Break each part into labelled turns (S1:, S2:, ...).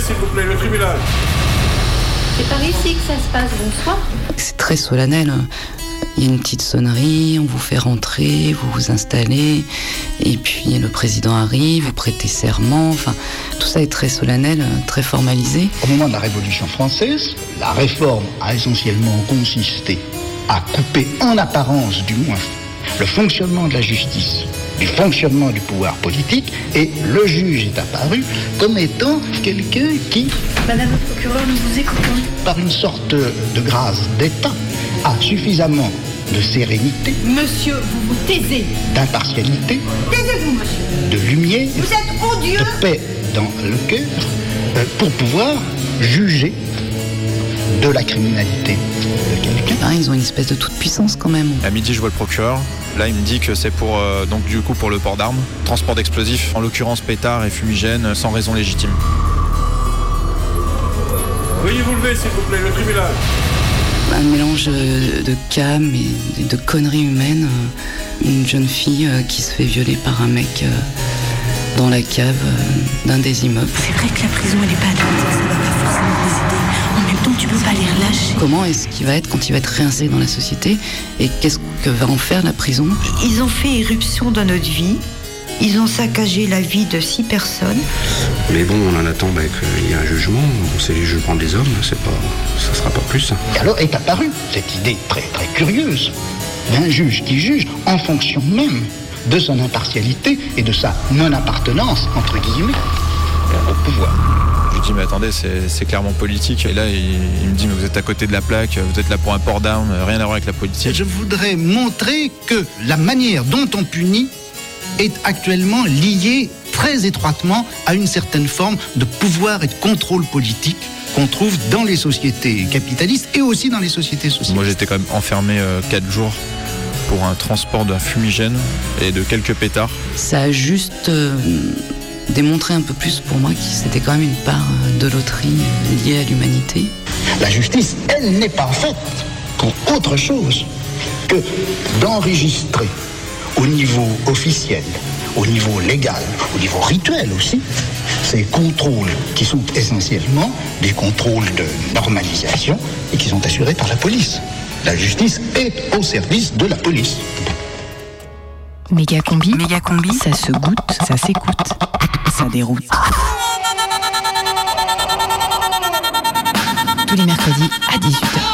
S1: s'il vous plaît, le tribunal.
S2: C'est par ici que ça se passe, bonsoir.
S3: C'est très solennel. Il y a une petite sonnerie, on vous fait rentrer, vous vous installez, et puis le président arrive, vous prêtez serment, enfin, tout ça est très solennel, très formalisé.
S4: Au moment de la Révolution française, la réforme a essentiellement consisté à couper en apparence du moins le fonctionnement de la justice du fonctionnement du pouvoir politique et le juge est apparu comme étant quelqu'un qui,
S2: Madame le procureur, nous vous écoutons.
S4: par une sorte de grâce d'État, a suffisamment de sérénité,
S2: Monsieur, vous vous taisez.
S4: d'impartialité,
S2: Taisez-vous, monsieur.
S4: de lumière,
S2: Vous êtes odieux.
S4: de paix dans le cœur euh, pour pouvoir juger de la criminalité de quelqu'un.
S3: Hein, ils ont une espèce de toute puissance quand même.
S5: À midi, je vois le procureur. Là, il me dit que c'est pour euh, donc du coup pour le port d'armes, transport d'explosifs, en l'occurrence pétard et fumigène, sans raison légitime.
S1: Veuillez vous lever, s'il vous plaît, le tribunal.
S3: Un mélange euh, de cam et de conneries humaines. Euh, Une jeune fille euh, qui se fait violer par un mec euh, dans la cave euh, d'un des immeubles.
S6: C'est vrai que la prison, elle est pas adaptée, ça va pas forcément les aider. Tu peux pas les relâcher.
S3: Comment est-ce qu'il va être quand il va être réinséré dans la société et qu'est-ce que va en faire la prison?
S6: Ils ont fait irruption dans notre vie. Ils ont saccagé la vie de six personnes.
S7: Mais bon, on en attend bah, qu'il y ait un jugement. C'est les jugements des hommes, c'est pas, ça sera pas plus.
S4: Et alors est apparue cette idée très très curieuse d'un juge qui juge en fonction même de son impartialité et de sa non-appartenance, entre guillemets, au pouvoir.
S5: Je lui dis mais attendez, c'est c'est clairement politique. Et là, il, il me dit mais vous êtes à côté de la plaque, vous êtes là pour un port d'armes, rien à voir avec la politique.
S4: Je voudrais montrer que la manière dont on punit est actuellement liée très étroitement à une certaine forme de pouvoir et de contrôle politique qu'on trouve dans les sociétés capitalistes et aussi dans les sociétés sociales.
S5: Moi, j'étais quand même enfermé 4 jours pour un transport d'un fumigène et de quelques pétards.
S3: Ça a juste euh, démontré un peu plus pour moi que c'était quand même une part euh, de loterie euh, liée à l'humanité.
S4: La justice, elle n'est pas faite pour autre chose que d'enregistrer au niveau officiel, au niveau légal, au niveau rituel aussi, ces contrôles qui sont essentiellement des contrôles de normalisation et qui sont assurés par la police. La justice est au service de la police.
S8: Méga combi. Méga combi. Ça se goûte, ça s'écoute, ça déroute. Tous les mercredis à 18h.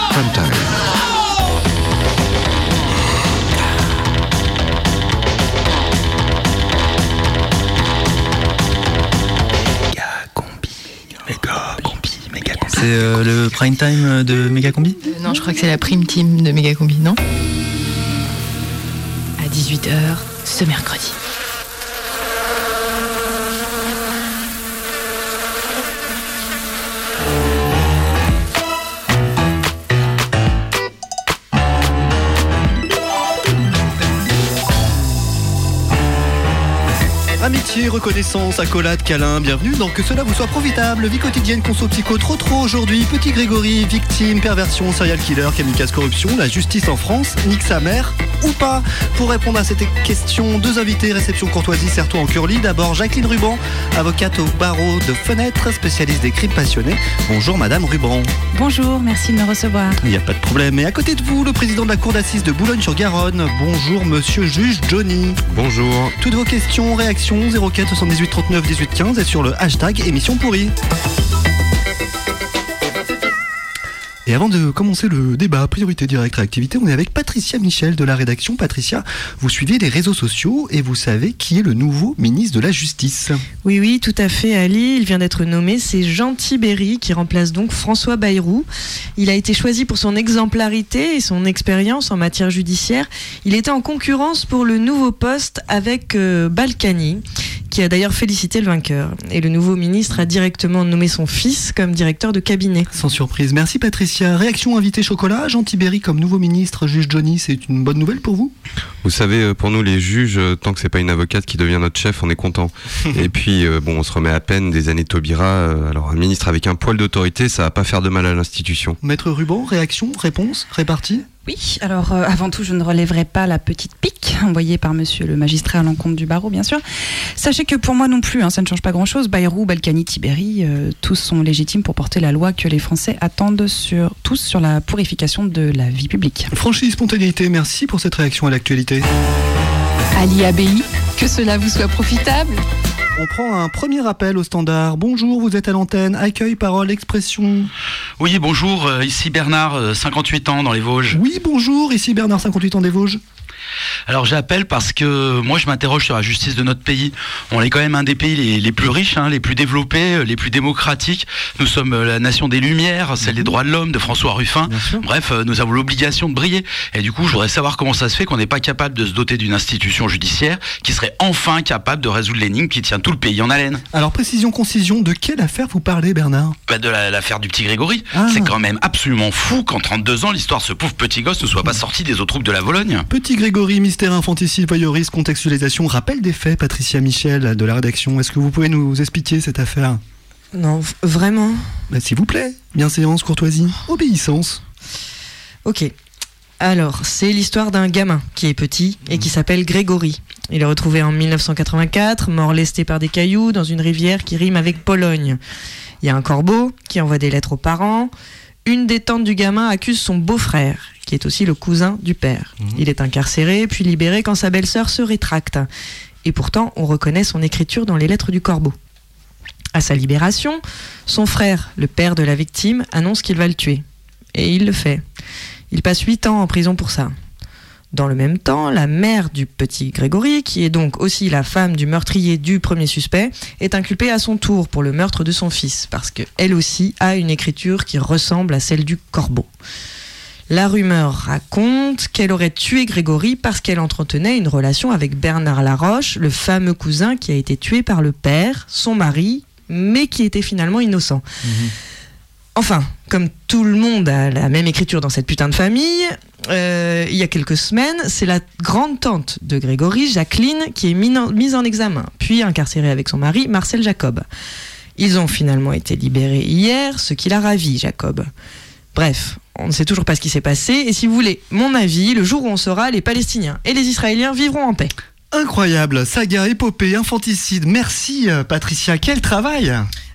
S9: C'est euh, le prime time de Megacombi?
S8: Euh, non, je crois que c'est la prime team de Méga combi, non? À 18h ce mercredi.
S9: Amitié, reconnaissance, accolade, câlin, bienvenue dans Que cela vous soit profitable. Vie quotidienne, conso psycho, trop trop aujourd'hui. Petit Grégory, victime, perversion, serial killer, kamikaze, corruption, la justice en France, nique sa mère ou pas? Pour répondre à cette question, deux invités, réception courtoisie, serre-toi en curly. D'abord Jacqueline Ruban, avocate au barreau de Fenêtre, spécialiste des crimes passionnés. Bonjour Madame Ruban.
S8: Bonjour, merci de me recevoir.
S9: Il n'y a pas de problème. Et à côté de vous, le président de la cour d'assises de Boulogne-sur-Garonne. Bonjour Monsieur juge Johnny.
S7: Bonjour.
S9: Toutes vos questions, réactions 04 78 39 18 15 et sur le hashtag émission pourrie. Et avant de commencer le débat priorité directe réactivité, on est avec Patricia Michel de la rédaction. Patricia, vous suivez les réseaux sociaux et vous savez qui est le nouveau ministre de la Justice.
S10: Oui, oui, tout à fait, Ali. Il vient d'être nommé. C'est Jean Tibéry qui remplace donc François Bayrou. Il a été choisi pour son exemplarité et son expérience en matière judiciaire. Il était en concurrence pour le nouveau poste avec euh, Balkany, qui a d'ailleurs félicité le vainqueur. Et le nouveau ministre a directement nommé son fils comme directeur de cabinet.
S9: Sans surprise. Merci Patricia. Réaction invité chocolat. Jean Tibéry comme nouveau ministre, juge Johnny, c'est une bonne nouvelle pour vous?
S7: Vous savez, euh, pour nous les juges, euh, tant que c'est pas une avocate qui devient notre chef, on est content. Et puis, euh, bon, on se remet à peine des années Taubira. euh, Alors, un ministre avec un poil d'autorité, ça va pas faire de mal à l'institution.
S9: Maître Ruban, réaction, réponse, répartie?
S11: Oui, alors euh, avant tout, je ne relèverai pas la petite pique envoyée par monsieur le magistrat à l'encontre du barreau, bien sûr. Sachez que pour moi non plus, hein, ça ne change pas grand-chose. Bayrou, Balkany, Tibéri, euh, tous sont légitimes pour porter la loi que les Français attendent sur, tous sur la purification de la vie publique.
S9: Franchise, spontanéité, merci pour cette réaction à l'actualité.
S8: Ali Abei, que cela vous soit profitable.
S9: On prend un premier appel au standard. Bonjour, vous êtes à l'antenne. Accueil, parole, expression.
S12: Oui, bonjour, euh, ici Bernard, euh, 58 ans dans les Vosges.
S9: Oui, bonjour, ici Bernard, 58 ans des Vosges.
S12: Alors j'appelle parce que moi je m'interroge sur la justice de notre pays. On est quand même un des pays les, les plus riches, hein, les plus développés, euh, les plus démocratiques. Nous sommes euh, la nation des Lumières, celle des droits de l'homme, de François Ruffin. Bref, euh, nous avons l'obligation de briller. Et du coup, je voudrais savoir comment ça se fait qu'on n'est pas capable de se doter d'une institution judiciaire qui serait enfin capable de résoudre l'énigme qui tient tout le pays en haleine.
S9: Alors, précision, concision, de quelle affaire vous parlez, Bernard?
S12: Bah, de la- l'affaire du petit Grégory.
S9: Ah.
S12: C'est quand même absolument fou qu'en 32 ans, l'histoire de ce pauvre petit gosse ne soit pas sortie des eaux troupes de la Vologne.
S9: Petit Grégory, mystère infanticide, voyeurisme, contextualisation, rappel des faits, Patricia Michel de la rédaction. Est-ce que vous pouvez nous expliquer cette affaire?
S10: Non, vraiment?
S9: Bah, S'il vous plaît, bienséance, courtoisie, obéissance.
S10: Ok. Alors, c'est l'histoire d'un gamin qui est petit et qui s'appelle Grégory. Il est retrouvé en 1984, mort lesté par des cailloux dans une rivière qui rime avec Pologne. Il y a un corbeau qui envoie des lettres aux parents. Une des tantes du gamin accuse son beau-frère, qui est aussi le cousin du père. Il est incarcéré, puis libéré quand sa belle-sœur se rétracte. Et pourtant, on reconnaît son écriture dans les lettres du corbeau. À sa libération, son frère, le père de la victime, annonce qu'il va le tuer. Et il le fait. Il passe 8 ans en prison pour ça. Dans le même temps, la mère du petit Grégory, qui est donc aussi la femme du meurtrier du premier suspect, est inculpée à son tour pour le meurtre de son fils, parce qu'elle aussi a une écriture qui ressemble à celle du corbeau. La rumeur raconte qu'elle aurait tué Grégory parce qu'elle entretenait une relation avec Bernard Laroche, le fameux cousin qui a été tué par le père, son mari, mais qui était finalement innocent. Enfin, comme tout le monde a la même écriture dans cette putain de famille, euh, il y a quelques semaines, c'est la grande tante de Grégory, Jacqueline, qui est mise en examen, puis incarcérée avec son mari, Marcel Jacob. Ils ont finalement été libérés hier, ce qui l'a ravi, Jacob. Bref, on ne sait toujours pas ce qui s'est passé, et si vous voulez mon avis, le jour où on saura, les Palestiniens et les Israéliens vivront en paix.
S9: Incroyable, saga, épopée, infanticide. Merci euh, Patricia, quel travail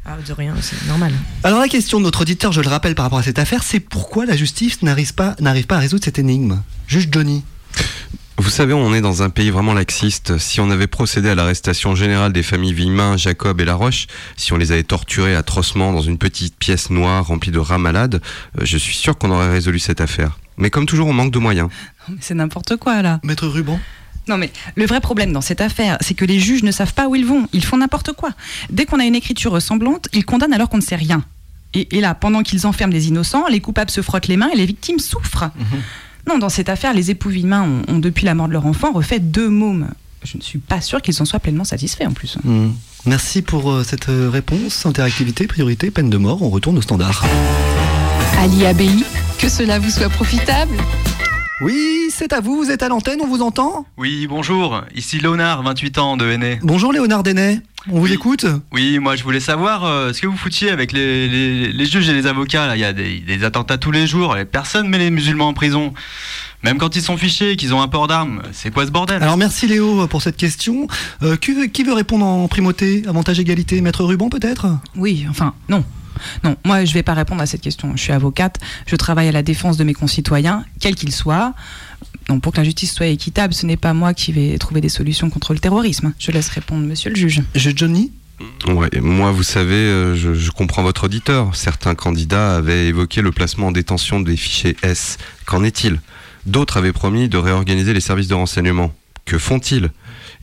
S10: Ah, de rien, c'est normal.
S9: Alors la question de notre auditeur, je le rappelle par rapport à cette affaire, c'est pourquoi la justice n'arrive pas, n'arrive pas à résoudre cette énigme? Juge Johnny.
S7: Vous savez, on est dans un pays vraiment laxiste. Si on avait procédé à l'arrestation générale des familles Villemin, Jacob et Laroche, si on les avait torturés atrocement dans une petite pièce noire remplie de rats malades, euh, je suis sûr qu'on aurait résolu cette affaire. Mais comme toujours, on manque de moyens.
S11: Non, mais C'est n'importe quoi là.
S9: Maître Ruban
S11: Non mais le vrai problème dans cette affaire, c'est que les juges ne savent pas où ils vont. Ils font n'importe quoi. Dès qu'on a une écriture ressemblante, ils condamnent alors qu'on ne sait rien. Et, et là, pendant qu'ils enferment les innocents, les coupables se frottent les mains et les victimes souffrent. Non, dans cette affaire, les époux Villemin ont, ont, depuis la mort de leur enfant, refait deux mômes. Je ne suis pas sûre qu'ils en soient pleinement satisfaits en plus.
S9: Hmm. Merci pour euh, cette euh, réponse. Interactivité, priorité, peine de mort, on retourne au standard.
S8: Ali Abei, que cela vous soit profitable.
S9: Oui, c'est à vous, vous êtes à l'antenne, on vous entend?
S13: Oui, bonjour, ici Léonard, 28 ans de Henné.
S9: Bonjour Léonard Denet, on vous écoute?
S13: Oui, moi je voulais savoir euh, ce que vous foutiez avec les, les- les juges et les avocats. Là. Il y a des, des attentats tous les jours, et personne met les musulmans en prison. Même quand ils sont fichés, qu'ils ont un port d'armes, c'est quoi ce bordel?
S9: Alors merci Léo pour cette question. Euh, qui, veut, qui veut répondre en primauté? Avantage égalité? Maître Ruban peut-être?
S11: Oui, enfin, non. Non, moi je vais pas répondre à cette question. Je suis avocate, je travaille à la défense de mes concitoyens, quels qu'ils soient. Donc pour que la justice soit équitable, ce n'est pas moi qui vais trouver des solutions contre le terrorisme. Je laisse répondre monsieur le juge.
S9: Je Johnny
S7: Ouais, moi, vous savez, euh, je, je comprends votre auditeur. Certains candidats avaient évoqué le placement en détention des fichiers S. Qu'en est-il? D'autres avaient promis de réorganiser les services de renseignement. Que font-ils?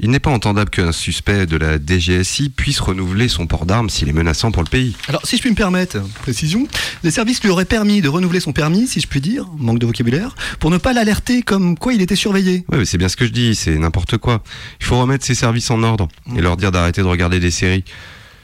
S7: Il n'est pas entendable qu'un suspect de la DGSI puisse renouveler son port d'armes s'il est menaçant pour le pays.
S9: Alors si je puis me permettre, précision, les services lui auraient permis de renouveler son permis, si je puis dire, manque de vocabulaire, pour ne pas l'alerter comme quoi il était surveillé.
S7: Ouais, mais c'est bien ce que je dis, c'est n'importe quoi. Il faut remettre ces services en ordre et leur dire d'arrêter de regarder des séries.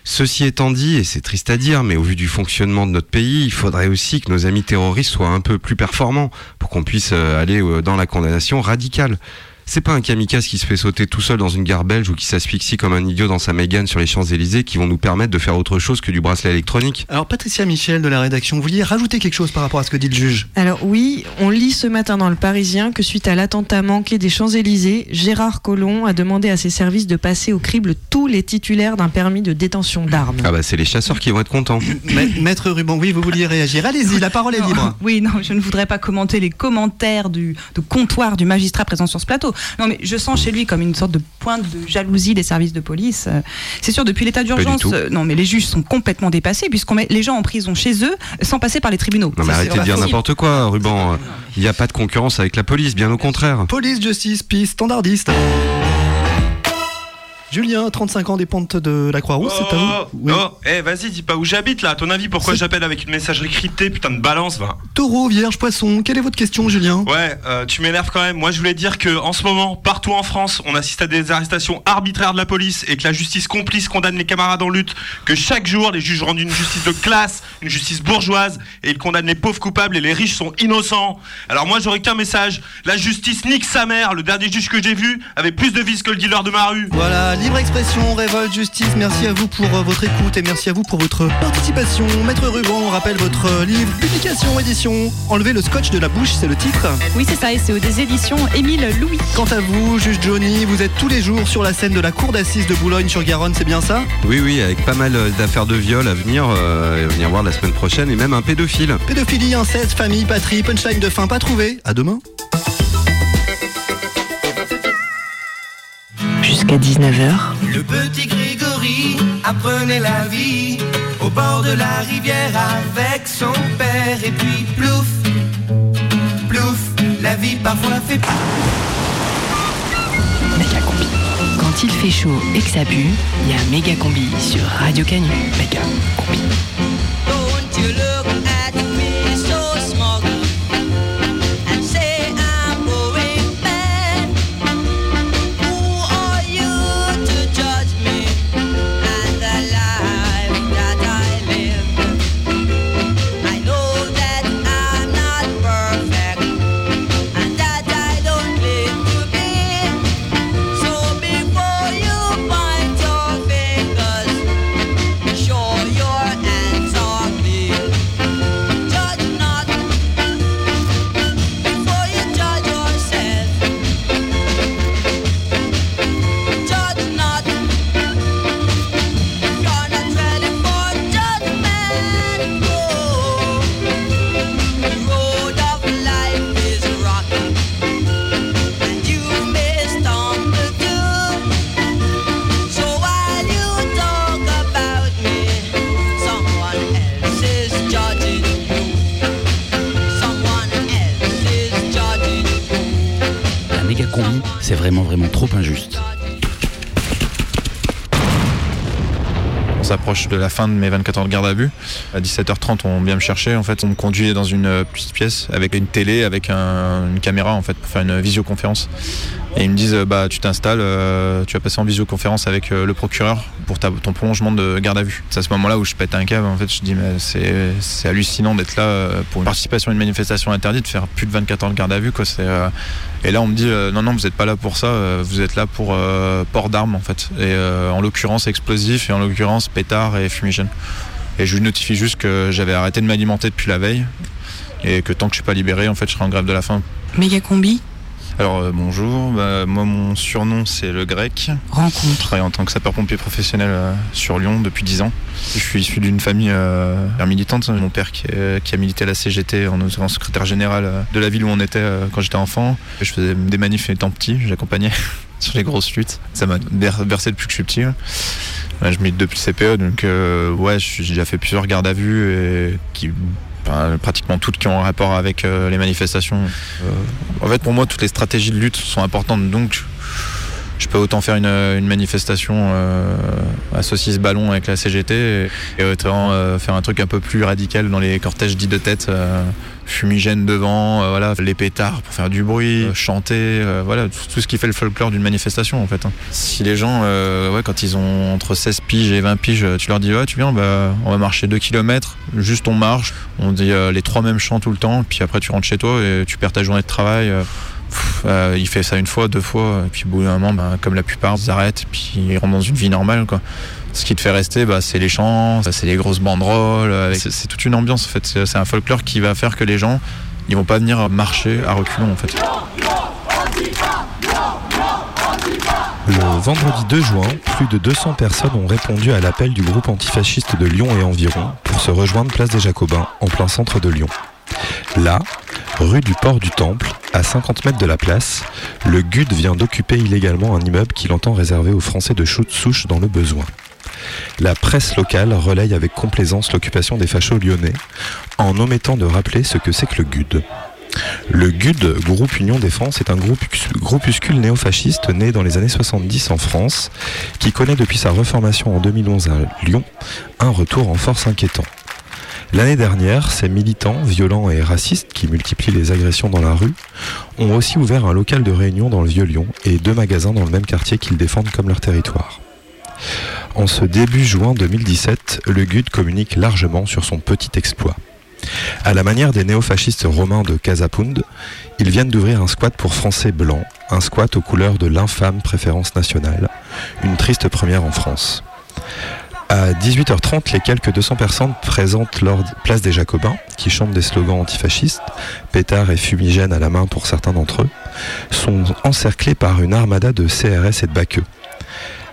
S7: Ceci étant dit, et c'est triste à dire, mais au vu du fonctionnement de notre pays, il faudrait aussi que nos amis terroristes soient un peu plus performants pour qu'on puisse euh, aller euh, dans la condamnation radicale. C'est pas un kamikaze qui se fait sauter tout seul dans une gare belge ou qui s'asphyxie comme un idiot dans sa Mégane sur les Champs-Élysées qui vont nous permettre de faire autre chose que du bracelet électronique.
S9: Alors Patricia Michel de la rédaction, vous vouliez rajouter quelque chose par rapport à ce que dit le juge
S10: Alors oui, on lit ce matin dans le Parisien que suite à l'attentat manqué des Champs-Élysées, Gérard Collomb a demandé à ses services de passer au crible tous les titulaires d'un permis de détention d'armes.
S7: Ah bah c'est les chasseurs qui vont être contents.
S9: Ma- Maître Ruban, oui, vous vouliez réagir. Allez-y, la parole est libre.
S11: Oui, non, je ne voudrais pas commenter les commentaires du de comptoir du magistrat présent sur ce plateau. Non, mais je sens chez lui comme une sorte de pointe de jalousie des services de police. Euh, C'est sûr, depuis l'état d'urgence, euh, non, mais les juges sont complètement dépassés puisqu'on met les gens en prison chez eux sans passer par les tribunaux.
S7: Non mais arrêtez de dire n'importe quoi, Ruban. Il n'y a pas de concurrence avec la police, bien au contraire.
S9: Police, justice, peace, standardiste. Julien, 35 ans des pentes de la Croix-Rousse, c'est à
S14: Oh,
S9: vous Oui.
S14: oh, eh, vas-y, dis pas où j'habite là. À ton avis, pourquoi j'appelle avec une messagerie cryptée, putain de balance, va
S9: Taureau, vierge, poisson, quelle est votre question, Julien?
S14: Ouais, euh, tu m'énerves quand même. Moi, je voulais dire que en ce moment, partout en France, on assiste à des arrestations arbitraires de la police et que la justice complice condamne les camarades en lutte. Que chaque jour, les juges rendent une justice de classe, une justice bourgeoise, et ils condamnent les pauvres coupables et les riches sont innocents. Alors moi, j'aurais qu'un message la justice nique sa mère. Le dernier juge que j'ai vu avait plus de vis que le dealer de ma rue.
S9: Voilà, libre expression, révolte, justice, merci à vous pour euh, votre écoute et merci à vous pour votre participation. Maître Ruban, on rappelle votre euh, livre, publication, édition. Enlevez le scotch de la bouche, c'est le titre.
S11: Oui, c'est ça, et c'est des éditions Émile Louis.
S9: Quant à vous, juge Johnny, vous êtes tous les jours sur la scène de la cour d'assises de Boulogne-sur-Garonne, c'est bien ça?
S7: Oui, oui, avec pas mal euh, d'affaires de viol à venir, euh, à venir voir la semaine prochaine, et même un pédophile.
S9: Pédophilie, inceste, famille, patrie, punchline de fin pas trouvé. À demain.
S8: Jusqu'à 19h,
S15: Le petit Grégory apprenait la vie au bord de la rivière avec son père et puis plouf, plouf, la vie parfois fait
S8: méga combi. Quand il fait chaud et que ça pue, il y a méga combi sur Radio Canu. Méga combi.
S5: De la fin de mes 24 heures de garde à vue. À 17h30, on vient me chercher. En fait, on me conduit dans une euh, petite pièce avec une télé, avec un- une caméra en fait pour faire une visioconférence. Et ils me disent euh, bah tu t'installes, euh, tu vas passer en visioconférence avec euh, le procureur pour ton prolongement de garde à vue. C'est à ce moment-là où je pète un câble. En fait, je dis mais c'est hallucinant d'être là pour une participation à une manifestation interdite, de faire plus de 24 heures de garde à vue quoi. Et là on me dit non non vous n'êtes pas là pour ça, vous êtes là pour port d'armes en fait. Et en l'occurrence explosif et en l'occurrence pétard et fumigène. Et je lui notifie juste que j'avais arrêté de m'alimenter depuis la veille et que tant que je suis pas libéré en fait je serai en grève de la faim.
S11: Méga combi,
S5: Alors euh, bonjour, Bah, moi mon surnom c'est le grec.
S11: rencontre.
S5: Je travaille en tant que sapeur-pompier professionnel euh, sur Lyon depuis 10 ans. Je suis issu d'une famille euh, militante. Mon père qui, a milité à la CGT en étant secrétaire général de la ville où on était quand j'étais enfant. Je faisais des manifs étant petit, j'accompagnais sur les grosses luttes. Ça m'a ber- bercé depuis que je suis petit. hein. Je milite depuis le CPE, donc ouais, j'ai déjà fait plusieurs gardes à vue et qui pratiquement toutes qui ont un rapport avec euh, les manifestations. Euh, en fait, pour moi, toutes les stratégies de lutte sont importantes, donc je peux autant faire une, une manifestation euh, à saucisse ballon avec la CGT et, autant euh, faire un truc un peu plus radical dans les cortèges dits de tête, euh, fumigène devant, euh, voilà, les pétards pour faire du bruit, euh, chanter, euh, voilà, tout, tout ce qui fait le folklore d'une manifestation en fait. hein. Si les gens, euh, ouais, quand ils ont entre 16 piges et 20 piges, tu leur dis ouais, tu viens, bah, on va marcher 2 km, juste on marche, on dit les trois mêmes chants tout le temps, puis après tu rentres chez toi et tu perds ta journée de travail. pff, il fait ça une fois, deux fois, et puis au bout d'un moment, bah, comme la plupart, ils arrêtent, puis ils rentrent dans une vie normale. Quoi. Ce qui te fait rester, bah, c'est les chants, c'est les grosses banderoles, c'est toute une ambiance en fait. C'est un folklore qui va faire que les gens, ils vont pas venir marcher à reculons en fait.
S16: Le vendredi 2 juin, plus de 200 personnes ont répondu à l'appel du groupe antifasciste de Lyon et environ pour se rejoindre place des Jacobins en plein centre de Lyon. Là, rue du Port du Temple, à 50 mètres de la place, le GUD vient d'occuper illégalement un immeuble qu'il entend réservé aux Français de chou- souche dans le besoin. La presse locale relaye avec complaisance l'occupation des fachos lyonnais, en omettant de rappeler ce que c'est que le GUD. Le GUD, Groupe Union Défense, est un groupus- groupuscule néofasciste né dans les années 70 en France, qui connaît depuis sa reformation en 2011 à Lyon un retour en force inquiétant. L'année dernière, ces militants violents et racistes qui multiplient les agressions dans la rue ont aussi ouvert un local de réunion dans le Vieux-Lyon et deux magasins dans le même quartier qu'ils défendent comme leur territoire. En ce début juin 2017, le GUD communique largement sur son petit exploit. À la manière des néofascistes romains de Casapound, ils viennent d'ouvrir un squat pour Français blancs, un squat aux couleurs de l'infâme préférence nationale, une triste première en France. À 18h30, les quelques 200 personnes présentes lors de Place des Jacobins, qui chantent des slogans antifascistes, pétards et fumigènes à la main pour certains d'entre eux, sont encerclés par une armada de CRS et de baqueux.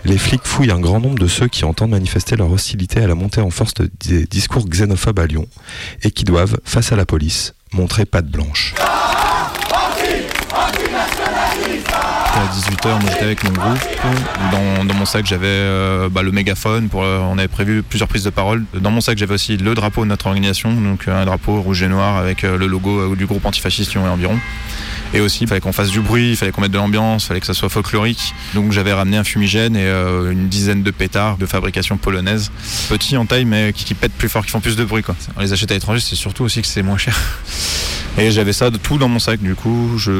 S16: Les flics fouillent un grand nombre de ceux qui entendent manifester leur hostilité à la montée en force de- des discours xénophobes à Lyon et qui doivent, face à la police, montrer patte blanche.
S5: À 18h, moi j'étais avec mon groupe. Dans, mon sac, j'avais euh, bah, le mégaphone. Euh, on avait prévu plusieurs prises de parole. Dans mon sac, j'avais aussi le drapeau de notre organisation, donc euh, un drapeau rouge et noir avec le logo du groupe antifasciste Lyon et environ. Et aussi, il fallait qu'on fasse du bruit, il fallait qu'on mette de l'ambiance, il fallait que ça soit folklorique. Donc j'avais ramené un fumigène et euh, une dizaine de pétards de fabrication polonaise. Petits en taille, mais qui, pètent plus fort, qui font plus de bruit. Quoi. On les achète à l'étranger, c'est surtout aussi que c'est moins cher. Et j'avais ça de tout dans mon sac. Du coup, je,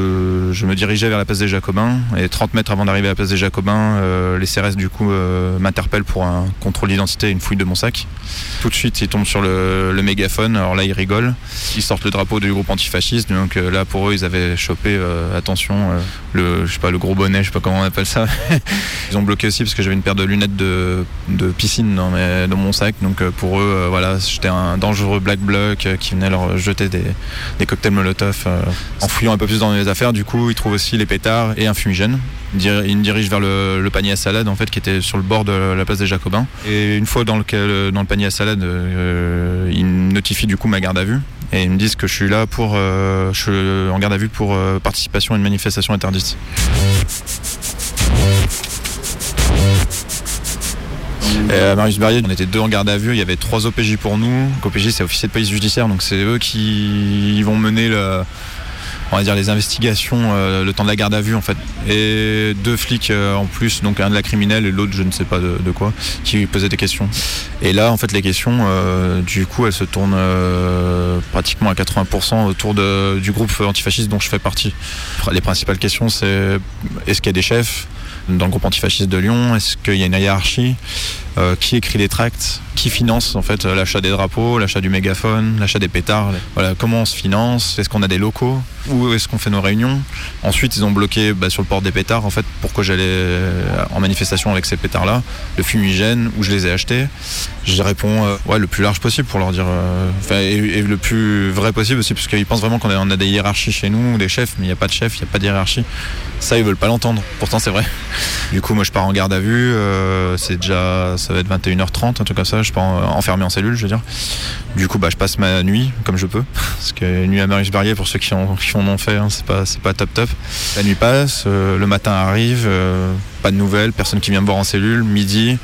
S5: me dirigeais vers la place des Jacobins. Et 30 mètres avant d'arriver à la place des Jacobins, euh, les CRS du coup euh, m'interpellent pour un contrôle d'identité et une fouille de mon sac. Tout de suite, ils tombent sur le, mégaphone. Alors là, ils rigolent. Ils sortent le drapeau du groupe antifasciste. Donc là, pour eux, ils avaient chopé, euh, attention, euh, le, je sais pas, le gros bonnet, je sais pas comment on appelle ça. ils ont bloqué aussi parce que j'avais une paire de lunettes de, piscine dans, mes- dans mon sac. Donc euh, pour eux, voilà, j'étais un dangereux black bloc qui venait leur jeter des, des cocktails Molotov. en fouillant un peu plus dans les affaires, du coup, ils trouvent aussi les pétards et un fumigène. Ils me dirigent vers le, panier à salade, en fait, qui était sur le bord de la place des Jacobins. Et une fois dans le, dans le panier à salade, euh, ils notifient du coup ma garde à vue. Et ils me disent que je suis là pour, euh, je suis en garde à vue pour euh, participation à une manifestation interdite. Et à Marius Barrier, on était deux en garde à vue, il y avait trois OPJ pour nous. OPJ, c'est officier de police judiciaire, donc c'est eux qui vont mener le, on va dire les investigations euh, le temps de la garde à vue en fait. Et deux flics euh, en plus, donc un de la criminelle et l'autre je ne sais pas de, quoi, qui posaient des questions. Et là en fait les questions, euh, du coup elles se tournent pratiquement à 80% autour du groupe antifasciste dont je fais partie. Les principales questions c'est est-ce qu'il y a des chefs dans le groupe antifasciste de Lyon? Est-ce qu'il y a une hiérarchie? Euh, Qui écrit les tracts Qui finance en fait l'achat des drapeaux, l'achat du mégaphone, l'achat des pétards Voilà, comment on se finance Est-ce qu'on a des locaux Où est-ce qu'on fait nos réunions Ensuite, ils ont bloqué bah, sur le port des pétards en fait pourquoi j'allais euh, en manifestation avec ces pétards-là, le fumigène où je les ai achetés. Je réponds euh, ouais le plus large possible pour leur dire, euh, et, le plus vrai possible aussi parce qu'ils pensent vraiment qu'on a, des hiérarchies chez nous, des chefs, mais il n'y a pas de chef, il n'y a pas de hiérarchie. Ça, ils veulent pas l'entendre. Pourtant, c'est vrai. Du coup, moi, je pars en garde à vue. euh, c'est déjà, ça va être 21h30, un truc comme ça. Je pars en- enfermé en cellule, je veux dire. Du coup, bah, je passe ma nuit comme je peux. Parce que nuit à Marius Barrier, pour ceux qui, en, qui en ont fait, hein, c'est pas, pas top top. La nuit passe, euh, le matin arrive, euh, pas de nouvelles, personne qui vient me voir en cellule. Midi,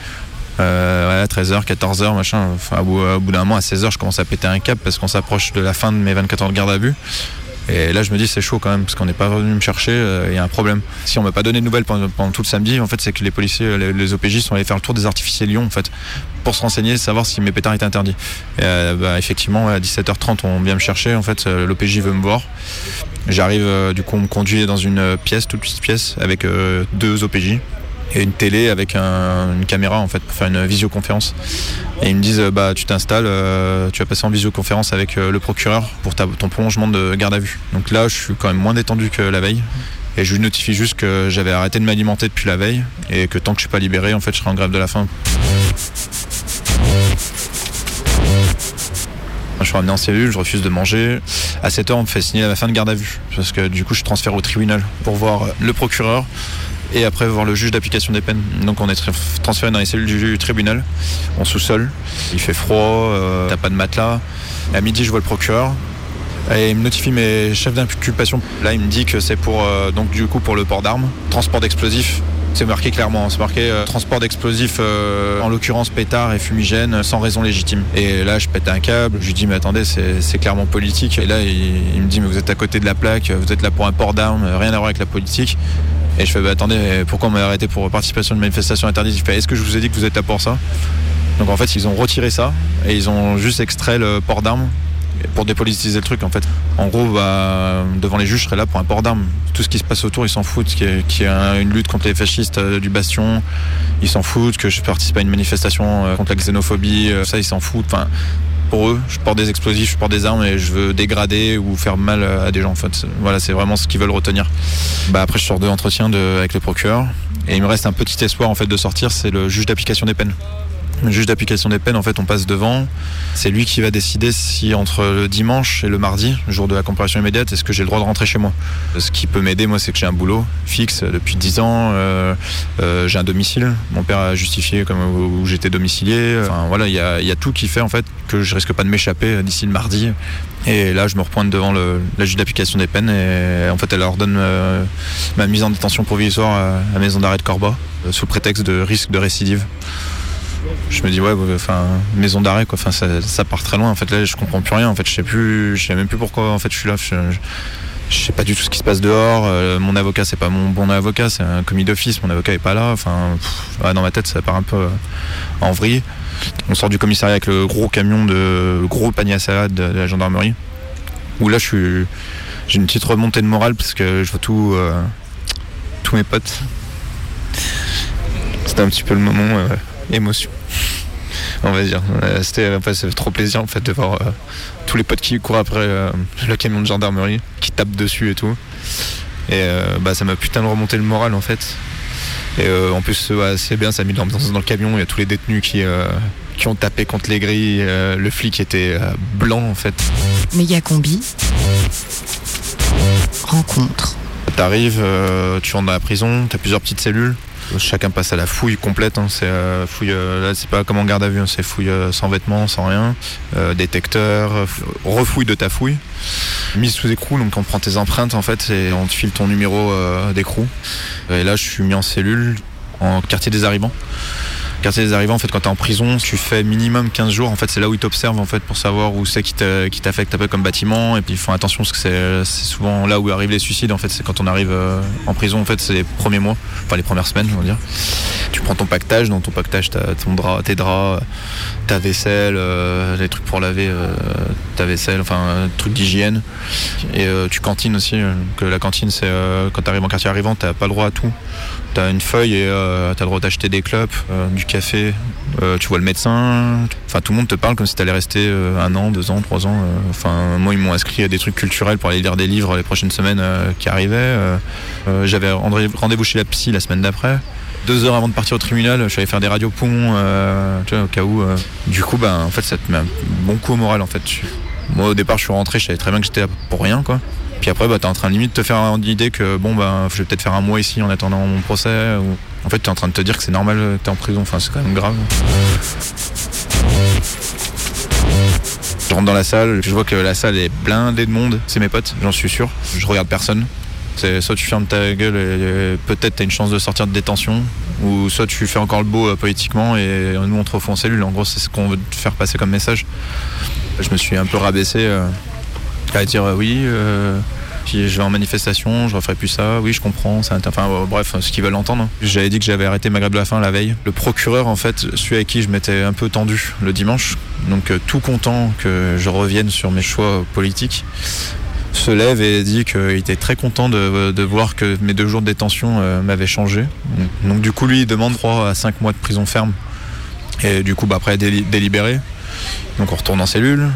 S5: euh, ouais, 13h, 14h, machin. Enfin, au bout, au bout d'un moment, à 16h, je commence à péter un cap parce qu'on s'approche de la fin de mes 24 heures de garde à vue. Et là, je me dis, c'est chaud quand même, parce qu'on n'est pas venu me chercher, euh, il y a un problème. Si on m'a pas donné de nouvelles pendant, tout le samedi, en fait, c'est que les policiers, les, OPJ sont allés faire le tour des artificiers Lyon, pour se renseigner, savoir si mes pétards étaient interdits. Et euh, bah, effectivement, à 17h30, on vient me chercher, en fait, euh, l'OPJ veut me voir. J'arrive, du coup, on me conduit dans une pièce, toute petite pièce, avec deux OPJ. Et une télé avec un- une caméra en fait pour faire une visioconférence. Et ils me disent bah tu t'installes, euh, tu vas passer en visioconférence avec euh, le procureur pour ta- ton prolongement de garde à vue. Donc là je suis quand même moins détendu que la veille. Et je lui notifie juste que j'avais arrêté de m'alimenter depuis la veille et que tant que je suis pas libéré, en fait, je serai en grève de la faim. Je suis ramené en cellule, je refuse de manger. À 7h, on me fait signer la fin de garde à vue. Parce que du coup, je transfère au tribunal pour voir le procureur et après voir le juge d'application des peines. Donc on est tra- transféré dans les cellules du tribunal, en sous-sol. Il fait froid, euh, t'as pas de matelas. À midi, je vois le procureur. Et il me notifie mes chefs d'inculpation. Là, il me dit que c'est pour euh, donc du coup pour le port d'armes, transport d'explosifs. C'est marqué clairement, c'est marqué euh, transport d'explosifs, en l'occurrence pétard et fumigène, euh, sans raison légitime. Et là, je pète un câble, je lui dis mais attendez, c'est c'est clairement politique. Et là, il, il me dit mais vous êtes à côté de la plaque, vous êtes là pour un port d'armes, rien à voir avec la politique. Et je fais bah attendez, pourquoi on m'a arrêté pour participation à une manifestation interdite? Il fait est-ce que je vous ai dit que vous êtes là pour ça? Donc en fait, ils ont retiré ça et ils ont juste extrait le port d'armes pour dépolitiser le truc en fait. En gros, bah, devant les juges, je serais là pour un port d'armes. Tout ce qui se passe autour, ils s'en foutent. Qu'il y ait- une lutte contre les fascistes euh, du Bastion, ils s'en foutent. Que je participe à une manifestation euh, contre la xénophobie, euh, ça, ils s'en foutent. Pour eux, je porte des explosifs, je porte des armes et je veux dégrader ou faire mal à des gens. En fait, voilà, c'est vraiment ce qu'ils veulent retenir. Bah après, je sors de l'entretien avec le procureur et il me reste un petit espoir en fait de sortir, c'est le juge d'application des peines. Le juge d'application des peines, en fait, on passe devant. C'est lui qui va décider si entre le dimanche et le mardi, jour de la comparution immédiate, est-ce que j'ai le droit de rentrer chez moi. Ce qui peut m'aider, moi, c'est que j'ai un boulot fixe depuis 10 ans. euh, euh, j'ai un domicile. Mon père a justifié où j'étais domicilié. Enfin, voilà, il y a, tout qui fait en fait que je risque pas de m'échapper d'ici le mardi. Et là, je me repointe devant le, la juge d'application des peines et en fait, elle ordonne euh, ma mise en détention provisoire à la maison d'arrêt de Corba sous prétexte de risque de récidive je me dis ouais enfin maison d'arrêt quoi. Enfin ça, part très loin. En fait là je comprends plus rien. En fait je sais plus je sais même plus pourquoi en fait je suis là. Je, je- sais pas du tout ce qui se passe dehors. Euh, mon avocat c'est pas mon bon avocat. C'est un commis d'office. Mon avocat est pas là. Enfin ouais, dans ma tête ça part un peu euh, en vrille. On sort du commissariat avec le gros camion de gros panier à salade de, la gendarmerie. Où là je suis j'ai une petite remontée de morale parce que je vois euh, tous mes potes. C'était un petit peu le moment émotion on va dire Euh, c'était en fait, trop plaisir en fait de voir euh, tous les potes qui courent après euh, le camion de gendarmerie qui tapent dessus et tout et bah ça m'a putain de remonté le moral en fait et euh, en plus ouais, c'est bien ça a mis de l'ambiance dans le camion il y a tous les détenus qui euh, qui ont tapé contre les grilles euh, le flic était blanc en fait
S8: Méga combi. Rencontre.
S5: T'arrives, tu rentres dans la prison, t'as plusieurs petites cellules. Chacun passe à la fouille complète. hein. C'est euh, fouille. euh, là, c'est pas comme en garde à vue. hein. C'est fouille euh, sans vêtements, sans rien. Euh, détecteur, refouille de ta fouille. Mise sous écrou. Donc on prend tes empreintes en fait et on te file ton numéro d'écrou. Et là, je suis mis en cellule en quartier des arrivants. Quartier des arrivants, en fait, quand t'es en prison, tu fais minimum 15 jours. En fait, c'est là où ils t'observent, en fait, pour savoir où c'est qui t'a- qui t'affecte un peu comme bâtiment. Et puis, ils font attention parce que c'est souvent là où arrivent les suicides. En fait, c'est quand on arrive euh, en prison, en fait, c'est les premiers mois, enfin les premières semaines, on va dire. Tu prends ton pactage. Dans ton pactage, t'as ton drap, tes draps, ta vaisselle, euh, les trucs pour laver euh, ta vaisselle, enfin, euh, trucs d'hygiène. Et euh, tu cantines aussi. euh, que la cantine, c'est quand t'arrives en quartier arrivant, t'as pas le droit à tout. T'as une feuille et euh, t'as le droit d'acheter des clopes, du café. tu vois le médecin. Enfin, tout le monde te parle comme si t'allais rester euh, un an, deux ans, trois ans. Enfin, moi, ils m'ont inscrit à des trucs culturels pour aller lire des livres les prochaines semaines qui arrivaient. J'avais rendez- rendez-vous chez la psy la semaine d'après. Deux heures avant de partir au tribunal, je suis allé faire des radios poumons, tu vois, au cas où. Du coup, ben, en fait, ça te met un bon coup au moral, en fait. Moi, au départ, je suis rentré, je savais très bien que j'étais là pour rien, quoi. Puis après, bah, t'es en train limite de te faire l'idée que bon, bah, je vais peut-être faire un mois ici en attendant mon procès. En fait, t'es en train de te dire que c'est normal, euh, t'es en prison. Enfin, c'est quand même grave. Je rentre dans la salle, je vois que la salle est blindée de monde. C'est mes potes, j'en suis sûr. Je regarde personne. C'est soit tu fermes ta gueule et, peut-être t'as une chance de sortir de détention, ou soit tu fais encore le beau euh, politiquement et nous on te en cellule. En gros, c'est ce qu'on veut te faire passer comme message. Je me suis un peu rabaissé euh, à dire euh, oui. euh, je vais en manifestation, je referai plus ça, oui je comprends, enfin euh, bref, ce qu'ils veulent entendre. J'avais dit que j'avais arrêté ma grève de la faim la veille. Le procureur en fait, celui avec qui je m'étais un peu tendu le dimanche, donc tout content que je revienne sur mes choix politiques, se lève et dit qu'il était très content de, voir que mes deux jours de détention m'avaient changé. Donc du coup lui il demande 3 à 5 mois de prison ferme. Et du coup bah, après déli- délibéré. Donc on retourne en cellule,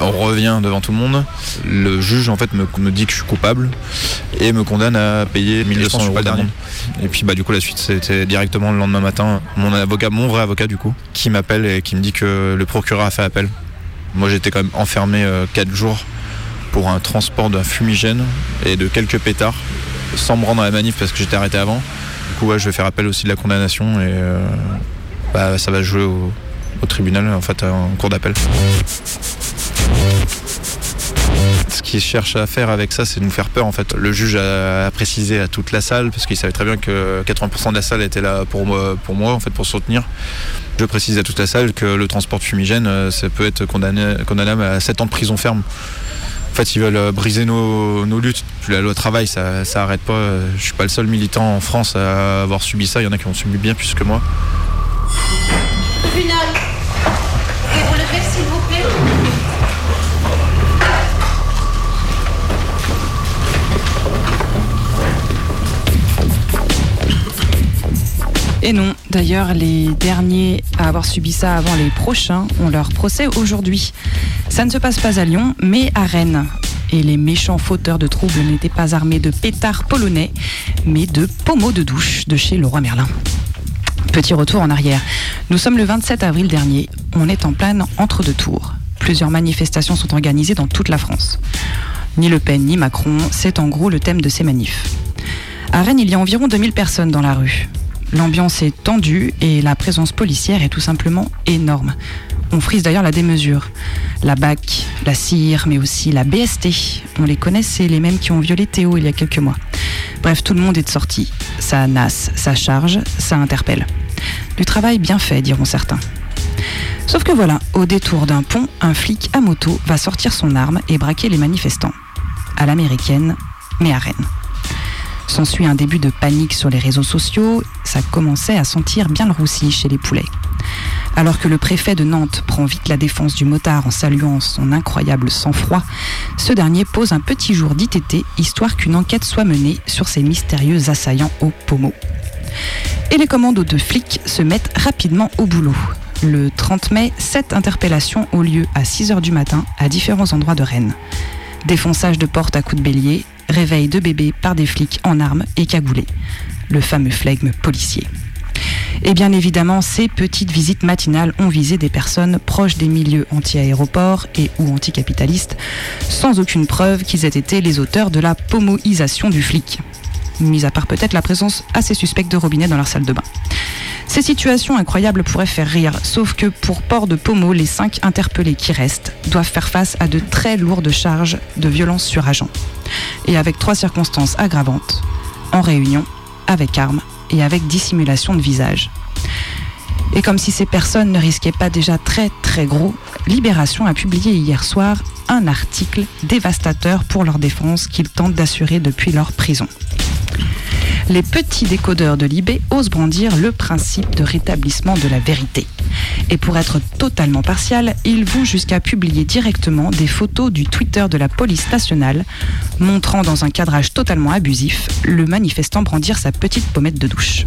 S5: on revient devant tout le monde. Le juge en fait me, me dit que je suis coupable et me condamne à payer 1200 euros d'amende. Et puis bah du coup la suite c'était directement le lendemain matin mon avocat, mon vrai avocat du coup, qui m'appelle et qui me dit que le procureur a fait appel. Moi j'étais quand même enfermé 4 jours pour un transport d'un fumigène et de quelques pétards sans me rendre à la manif parce que j'étais arrêté avant. Du coup ouais, je vais faire appel aussi de la condamnation et euh, bah, ça va jouer au, au tribunal en fait en cours d'appel. Ce qu'ils cherchent à faire avec ça, c'est de nous faire peur en fait. Le juge a, précisé à toute la salle, parce qu'il savait très bien que 80% de la salle était là pour moi, pour moi en fait, pour soutenir. Je précise à toute la salle que le transport de fumigène, euh, ça peut être condamné, condamnable à 7 ans de prison ferme. En fait, ils veulent euh, briser nos, nos luttes. La loi travail, ça, ça arrête pas. Euh, Je suis pas le seul militant en France à avoir subi ça. Il y en a qui ont subi bien plus que moi.
S11: Et non, d'ailleurs, les derniers à avoir subi ça avant les prochains ont leur procès aujourd'hui. Ça ne se passe pas à Lyon, mais à Rennes. Et les méchants fauteurs de troubles n'étaient pas armés de pétards polonais, mais de pommeaux de douche de chez Leroy Merlin. Petit retour en arrière. Nous sommes le 27 avril dernier. On est en pleine entre-deux tours. Plusieurs manifestations sont organisées dans toute la France. Ni Le Pen ni Macron, c'est en gros le thème de ces manifs. À Rennes, il y a environ 2000 personnes dans la rue. L'ambiance est tendue et la présence policière est tout simplement énorme. On frise d'ailleurs la démesure. La BAC, la CIR, mais aussi la BST. On les connaît, c'est les mêmes qui ont violé Théo il y a quelques mois. Bref, tout le monde est de sortie. Ça nasse, ça charge, ça interpelle. Du travail bien fait, diront certains. Sauf que voilà, au détour d'un pont, un flic à moto va sortir son arme et braquer les manifestants. À l'américaine, mais à Rennes. S'ensuit un début de panique sur les réseaux sociaux, ça commençait à sentir bien le roussi chez les poulets. Alors que le préfet de Nantes prend vite la défense du motard en saluant son incroyable sang-froid, ce dernier pose un petit jour d'ITT histoire qu'une enquête soit menée sur ces mystérieux assaillants au pommeau. Et les commandos de flics se mettent rapidement au boulot. Le 30 mai, sept interpellations ont lieu à 6h du matin à différents endroits de Rennes. Défonçage de portes à coups de bélier, réveil de bébés par des flics en armes et cagoulés. Le fameux flegme policier. Et bien évidemment, ces petites visites matinales ont visé des personnes proches des milieux anti-aéroports et ou anticapitalistes, sans aucune preuve qu'ils aient été les auteurs de la pomoisation du flic. Mis à part peut-être la présence assez suspecte de robinet dans leur salle de bain. Ces situations incroyables pourraient faire rire, sauf que pour Port de Pomo, les cinq interpellés qui restent doivent faire face à de très lourdes charges de violence sur agent. Et avec trois circonstances aggravantes, en réunion, avec armes et avec dissimulation de visage. Et comme si ces personnes ne risquaient pas déjà très très gros, Libération a publié hier soir un article dévastateur pour leur défense qu'ils tentent d'assurer depuis leur prison. Les petits décodeurs de Libé osent brandir le principe de rétablissement de la vérité. Et pour être totalement partial, ils vont jusqu'à publier directement des photos du Twitter de la police nationale, montrant dans un cadrage totalement abusif le manifestant brandir sa petite pommette de douche.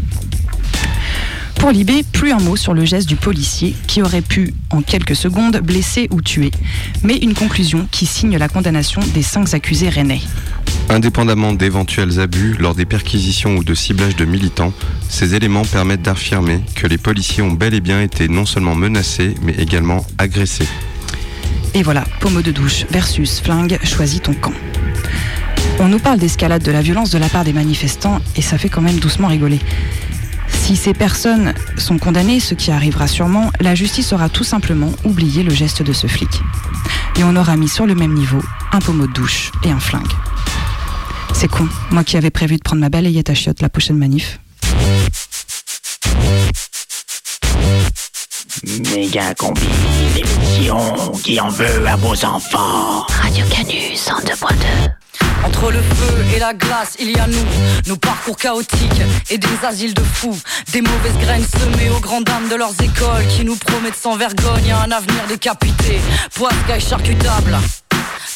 S11: Pour Libé, plus un mot sur le geste du policier qui aurait pu, en quelques secondes, blesser ou tuer, mais une conclusion qui signe la condamnation des cinq accusés rennais.
S7: Indépendamment d'éventuels abus lors des perquisitions ou de ciblage de militants, ces éléments permettent d'affirmer que les policiers ont bel et bien été non seulement menacés, mais également agressés.
S11: Et voilà, pommeau de douche versus flingue, choisis ton camp. On nous parle d'escalade de la violence de la part des manifestants et ça fait quand même doucement rigoler. Si ces personnes sont condamnées, ce qui arrivera sûrement, la justice aura tout simplement oublié le geste de ce flic. Et on aura mis sur le même niveau un pommeau de douche et un flingue. C'est con, moi qui avais prévu de prendre ma balayette à chiottes la prochaine manif.
S17: Méga combi, l'émission qui en veut à vos enfants.
S18: Radio Canu 102.2.
S19: Entre le feu et la glace, il y a nous, nos parcours chaotiques et des asiles de fous, des mauvaises graines semées aux grandes dames de leurs écoles qui nous promettent sans vergogne un avenir décapité, poiscaille charcutable.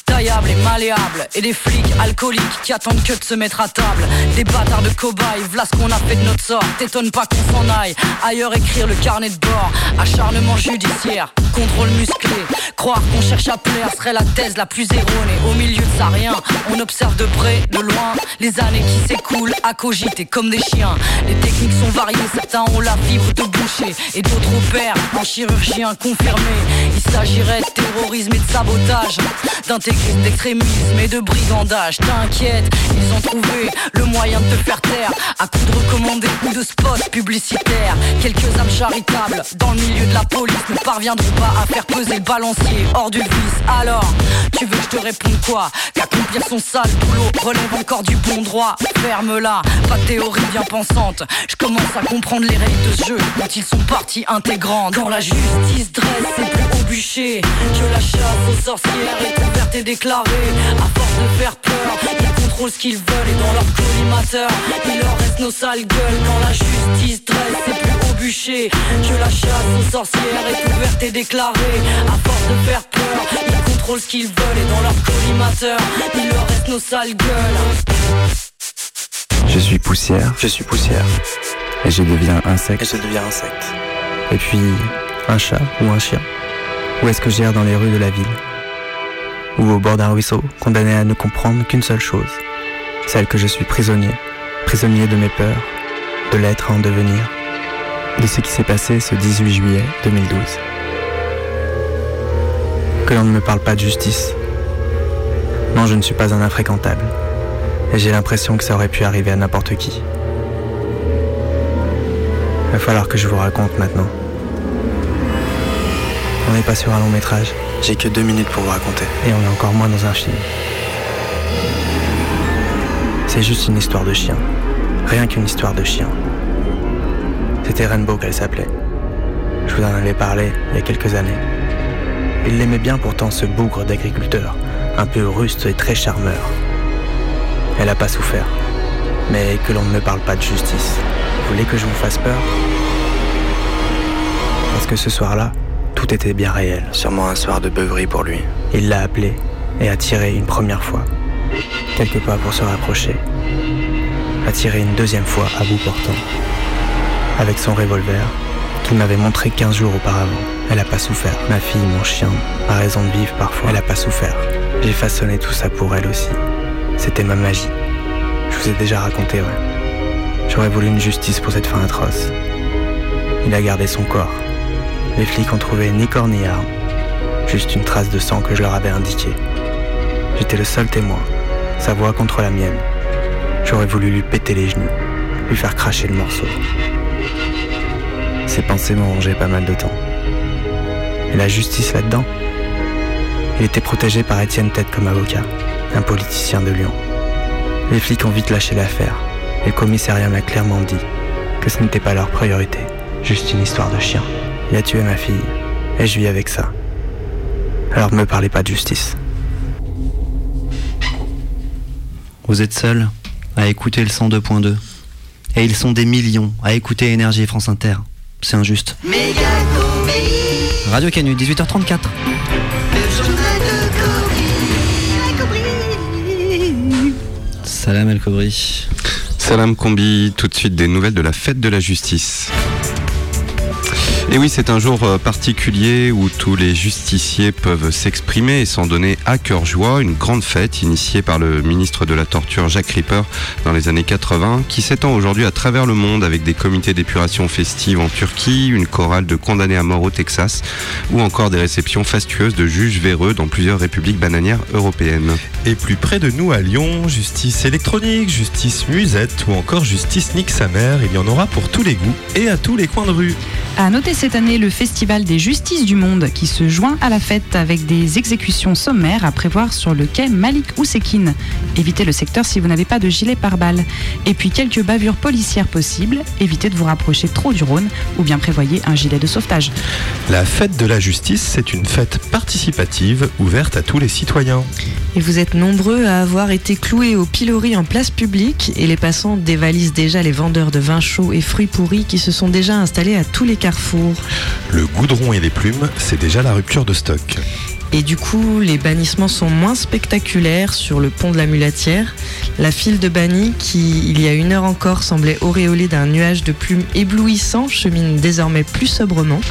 S19: Taillables et malléables. Et des flics alcooliques qui attendent que de se mettre à table. Des bâtards de cobayes, voilà ce qu'on a fait de notre sort. T'étonne pas qu'on s'en aille. Ailleurs écrire le carnet de bord. Acharnement judiciaire, contrôle musclé. Croire qu'on cherche à plaire serait la thèse la plus erronée. Au milieu de ça, rien. On observe de près, de loin, les années qui s'écoulent à cogiter comme des chiens. Les techniques sont variées, certains ont la fibre de boucher et d'autres opèrent en chirurgien confirmé. Il s'agirait de terrorisme et de sabotage, d'extrémisme et de brigandage. T'inquiète, ils ont trouvé le moyen de te faire taire à coups de recommandés ou de spots publicitaires. Quelques âmes charitables dans le milieu de la police ne parviendront pas à faire peser le balancier hors du vice. Alors, tu veux que je te réponde quoi? Qu'accomplir son sale boulot relève encore du bon droit. Ferme-la, pas de théorie bien pensante. Je commence à comprendre les règles de ce jeu dont ils sont partie intégrante. Quand la justice dresse ses plus hauts bûchers, que la chasse aux sorcières est ouverte et déclarée. À force de faire peur, ils contrôlent ce qu'ils veulent et dans leur collimateur, il leur reste nos sales gueules. Quand la justice dresse ses plus hauts bûchers, que la chasse aux sorcières est ouverte et déclarée. À force de faire peur, ils contrôlent ce qu'ils veulent et dans leur collimateur, il leur reste nos sales gueules.
S18: Je suis poussière. Je suis poussière. Et je deviens insecte. Et je deviens insecte. Et puis, un chat ou un chien. Où est-ce que j'erre dans les rues de la ville? Ou au bord d'un ruisseau, condamné à ne comprendre qu'une seule chose. Celle que je suis prisonnier. Prisonnier de mes peurs, de l'être à en devenir. De ce qui s'est passé ce 18 juillet 2012. Que l'on ne me parle pas de justice. Non, je ne suis pas un infréquentable. Et j'ai l'impression que ça aurait pu arriver à n'importe qui. Il va falloir que je vous raconte maintenant. On n'est pas sur un long métrage. J'ai que deux minutes pour vous raconter. Et on est encore moins dans un film. C'est juste une histoire de chien. Rien qu'une histoire de chien. C'était Rainbow qu'elle s'appelait. Je vous en avais parlé il y a quelques années. Il l'aimait bien pourtant ce bougre d'agriculteur, un peu ruste et très charmeur. Elle a pas souffert. Mais que l'on ne me parle pas de justice. Vous voulez que je vous fasse peur? Parce que ce soir-là, tout était bien réel. Sûrement un soir de beuverie pour lui. Il l'a appelé et a tiré une première fois. Quelques pas pour se rapprocher. A tiré une deuxième fois à bout portant. Avec son revolver, qu'il m'avait montré 15 jours auparavant. Elle a pas souffert. Ma fille, mon chien, a raison de vivre parfois. Elle a pas souffert. J'ai façonné tout ça pour elle aussi. C'était ma magie. Je vous ai déjà raconté, ouais. J'aurais voulu une justice pour cette fin atroce. Il a gardé son corps. Les flics ont trouvé ni corps ni arme. Juste une trace de sang que je leur avais indiquée. J'étais le seul témoin. Sa voix contre la mienne. J'aurais voulu lui péter les genoux. Lui faire cracher le morceau. Ces pensées m'ont rongé pas mal de temps. Et la justice là-dedans? Il était protégé par Étienne Tête comme avocat, un politicien de Lyon. Les flics ont vite lâché l'affaire, et le commissariat m'a clairement dit que ce n'était pas leur priorité, juste une histoire de chien. Il a tué ma fille, et je vis avec ça. Alors ne me parlez pas de justice.
S9: Vous êtes seul à écouter le 102.2. Et ils sont des millions à écouter Énergie et France Inter. C'est injuste. Radio Canu, 18h34. Salam El Kobri.
S7: Salam Combi, tout de suite des nouvelles de la fête de la justice. Et oui, c'est un jour euh, particulier où tous les justiciers peuvent s'exprimer et s'en donner à cœur joie. Une grande fête initiée par le ministre de la Torture Jacques Ripper dans les années 80 qui s'étend aujourd'hui à travers le monde avec des comités d'épuration festive en Turquie, une chorale de condamnés à mort au Texas ou encore des réceptions fastueuses de juges véreux dans plusieurs républiques bananières européennes.
S16: Et plus près de nous à Lyon, justice électronique, justice musette ou encore justice nique sa mère, il y en aura pour tous les goûts et à tous les coins de rue.
S11: À noter cette année le Festival des Justices du Monde qui se joint à la fête avec des exécutions sommaires à prévoir sur le quai Malik Oussekine. Évitez le secteur si vous n'avez pas de gilet pare-balles. Et puis quelques bavures policières possibles. Évitez de vous rapprocher trop du Rhône ou bien prévoyez un gilet de sauvetage.
S16: La fête de la justice, c'est une fête participative ouverte à tous les citoyens.
S10: Et vous êtes nombreux à avoir été cloués au pilori en place publique et les passants dévalisent déjà les vendeurs de vin chaud et fruits pourris qui se sont déjà installés à tous les carrefours.
S16: Le goudron et les plumes, c'est déjà la rupture de stock.
S10: Et du coup, les bannissements sont moins spectaculaires sur le pont de la Mulatière. La file de bannis, qui il y a une heure encore semblait auréolée d'un nuage de plumes éblouissant, chemine désormais plus sobrement.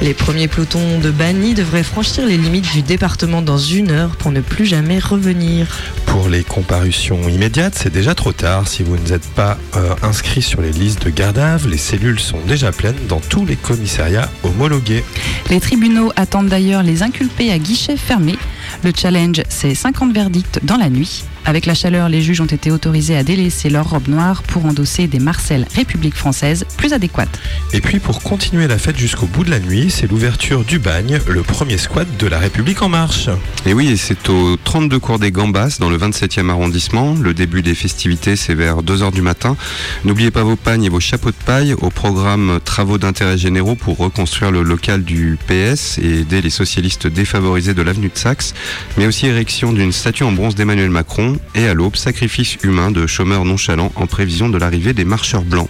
S10: Les premiers pelotons de bannis devraient franchir les limites du département dans une heure pour ne plus jamais revenir.
S16: Pour les comparutions immédiates, c'est déjà trop tard. Si vous ne êtes pas euh, inscrit sur les listes de garde à vue, les cellules sont déjà pleines dans tous les commissariats homologués.
S11: Les tribunaux attendent d'ailleurs les inculpés à guichet fermé. Le challenge, c'est 50 verdicts dans la nuit. Avec la chaleur, les juges ont été autorisés à délaisser leur robe noire pour endosser des Marcel République française plus adéquates.
S16: Et puis pour continuer la fête jusqu'au bout de la nuit, c'est l'ouverture du bagne, le premier squat de la République en marche.
S7: Et oui, c'est au 32 cours des Gambas, dans le 27e arrondissement. Le début des festivités, c'est vers 2h du matin. N'oubliez pas vos pagnes et vos chapeaux de paille. Au programme Travaux d'intérêt généraux pour reconstruire le local du PS et aider les socialistes défavorisés de l'avenue de Saxe. Mais aussi érection d'une statue en bronze d'Emmanuel Macron. Et à l'aube, sacrifice humain de chômeurs nonchalants en prévision de l'arrivée des marcheurs blancs.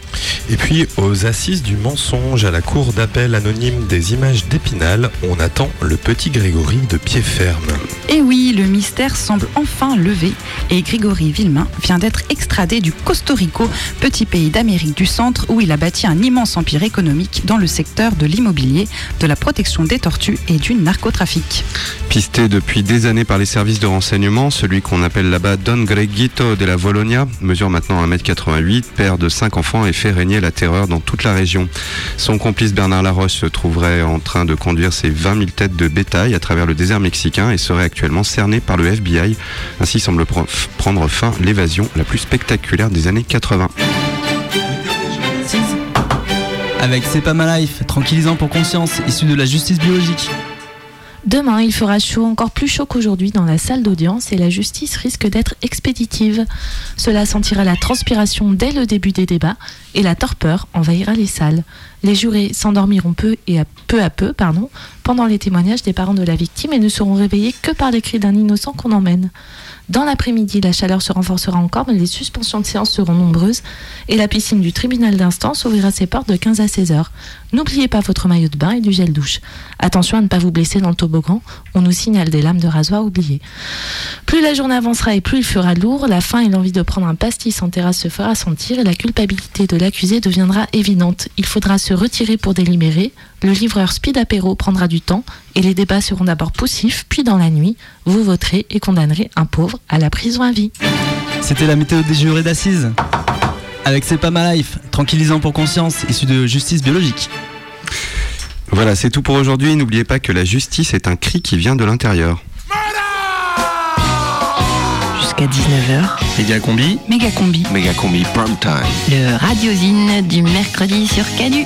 S16: Et puis aux assises du mensonge à la cour d'appel anonyme des images d'Épinal, on attend le petit Grégory de pied ferme.
S11: Et oui, le mystère semble enfin levé et Grégory Villemain vient d'être extradé du Costa Rico, petit pays d'Amérique du Centre où il a bâti un immense empire économique dans le secteur de l'immobilier, de la protection des tortues et du narcotrafic.
S7: Pisté depuis des années par les services de renseignement, celui qu'on appelle là-bas Don Greguito de la Volonia mesure maintenant 1m88, père de 5 enfants et fait régner la terreur dans toute la région. Son complice Bernard Laroche se trouverait en train de conduire ses 20 000 têtes de bétail à travers le désert mexicain et serait actuellement cerné par le FBI. Ainsi semble prendre fin l'évasion la plus spectaculaire des années 80.
S20: Avec C'est pas ma life, tranquillisant pour conscience, issu de la justice biologique.
S21: Demain, il fera chaud, encore plus chaud qu'aujourd'hui dans la salle d'audience et la justice risque d'être expéditive. Cela sentira la transpiration dès le début des débats et la torpeur envahira les salles. Les jurés s'endormiront peu et à peu à peu pardon, pendant les témoignages des parents de la victime et ne seront réveillés que par les cris d'un innocent qu'on emmène. Dans l'après-midi, la chaleur se renforcera encore, mais les suspensions de séance seront nombreuses et la piscine du tribunal d'instance ouvrira ses portes de 15 à 16 heures. N'oubliez pas votre maillot de bain et du gel douche. Attention à ne pas vous blesser dans le toboggan, on nous signale des lames de rasoir oubliées. Plus la journée avancera et plus il fera lourd, la faim et l'envie de prendre un pastis en terrasse se fera sentir et la culpabilité de l'accusé deviendra évidente. Il faudra se retirer pour délibérer, le livreur speed apéro prendra du temps et les débats seront d'abord poussifs, puis dans la nuit, vous voterez et condamnerez un pauvre à la prison à vie.
S20: C'était la météo des jurés d'assises. Avec C'est pas ma life, tranquillisant pour conscience, issu de justice biologique.
S7: Voilà, c'est tout pour aujourd'hui. N'oubliez pas que la justice est un cri qui vient de l'intérieur.
S8: Jusqu'à 19h,
S18: Méga combi.
S11: Méga combi.
S18: Méga combi prime time.
S8: le radiosine du mercredi sur Canu.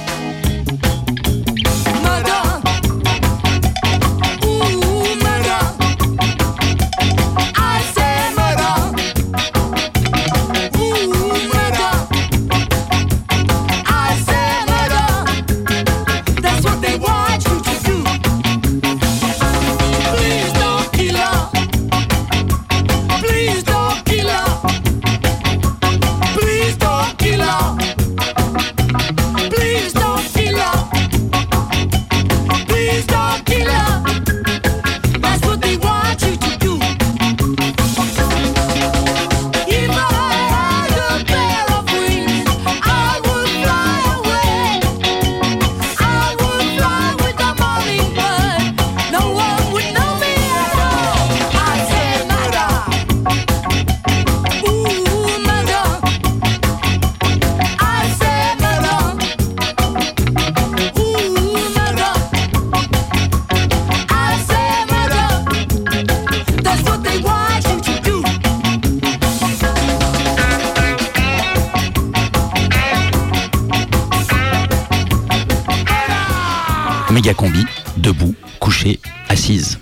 S17: Méga combi, debout, couché, assise.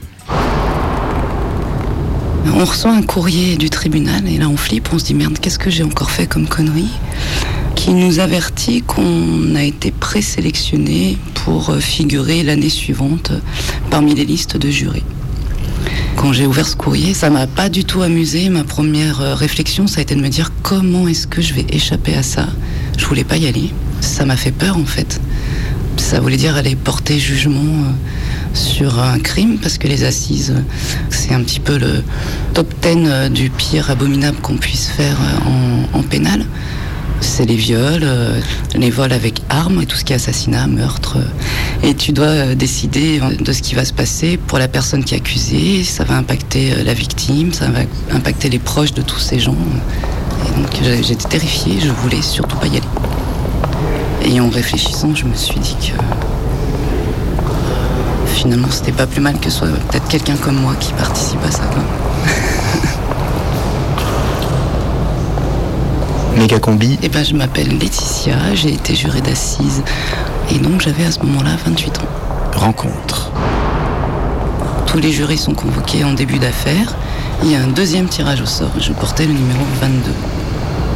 S3: On reçoit un courrier du tribunal et là on flippe, on se dit merde, qu'est-ce que j'ai encore fait comme connerie Qui nous avertit qu'on a été présélectionné pour euh, figurer l'année suivante euh, parmi les listes de jurés. Quand j'ai ouvert ce courrier, ça m'a pas du tout amusé. Ma première euh, réflexion, ça a été de me dire comment est-ce que je vais échapper à ça? Je voulais pas y aller. Ça m'a fait peur en fait. Ça voulait dire aller porter jugement euh, sur un crime, parce que les assises, c'est un petit peu le top 10 du pire abominable qu'on puisse faire en, en pénal. C'est les viols, euh, les vols avec armes et tout ce qui est assassinat, meurtre. euh, Et tu dois euh, décider de ce qui va se passer pour la personne qui est accusée. Ça va impacter euh, la victime, ça va impacter les proches de tous ces gens. Et donc j'étais terrifiée, je voulais surtout pas y aller. Et en réfléchissant, je me suis dit que finalement c'était pas plus mal que ce soit peut-être quelqu'un comme moi qui participe à ça. quoi.
S18: Méga combi.
S3: Eh ben, je m'appelle Laetitia, j'ai été jurée d'assises et donc j'avais à ce moment-là 28 ans.
S18: Rencontre.
S3: Tous les jurés sont convoqués en début d'affaire. Il y a un deuxième tirage au sort. Je portais le numéro 22.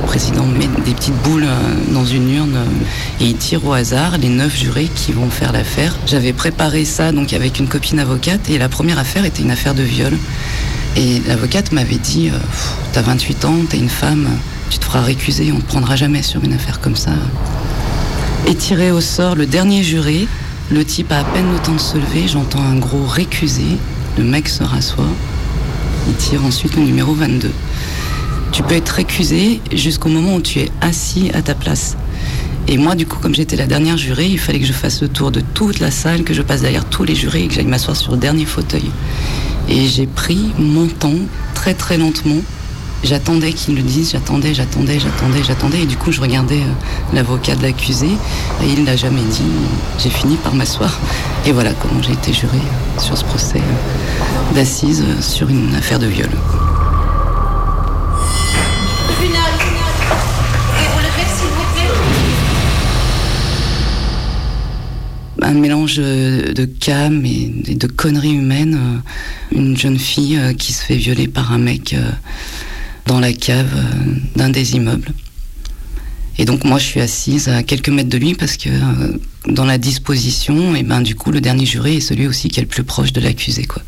S3: Le président met des petites boules euh, dans une urne euh, et il tire au hasard les neuf jurés qui vont faire l'affaire. J'avais préparé ça donc avec une copine avocate et la première affaire était une affaire de viol. Et l'avocate m'avait dit euh, T'as 28 ans, t'es une femme, tu te feras récuser, on ne te prendra jamais sur une affaire comme ça. Et tiré au sort le dernier juré, le type a à peine le temps de se lever, j'entends un gros récusé, le mec se rassoit, il tire ensuite le numéro 22. Tu peux être récusé jusqu'au moment où tu es assis à ta place. Et moi, du coup, comme j'étais la dernière jurée, il fallait que je fasse le tour de toute la salle, que je passe derrière tous les jurés et que j'aille m'asseoir sur le dernier fauteuil. Et j'ai pris mon temps très très lentement. J'attendais qu'il le dise, j'attendais, j'attendais, j'attendais, j'attendais. Et du coup, je regardais euh, l'avocat de l'accusé et il ne l'a jamais dit. J'ai fini par m'asseoir. Et voilà comment j'ai été jurée sur ce procès euh, d'assises euh, sur une affaire de viol. Un mélange euh, de calme et de conneries humaines. euh, Une jeune fille euh, qui se fait violer par un mec dans la cave d'un des immeubles. Et donc moi je suis assise à quelques mètres de lui parce que dans la disposition, et ben du coup le dernier juré est celui aussi qui est le plus proche de l'accusé quoi.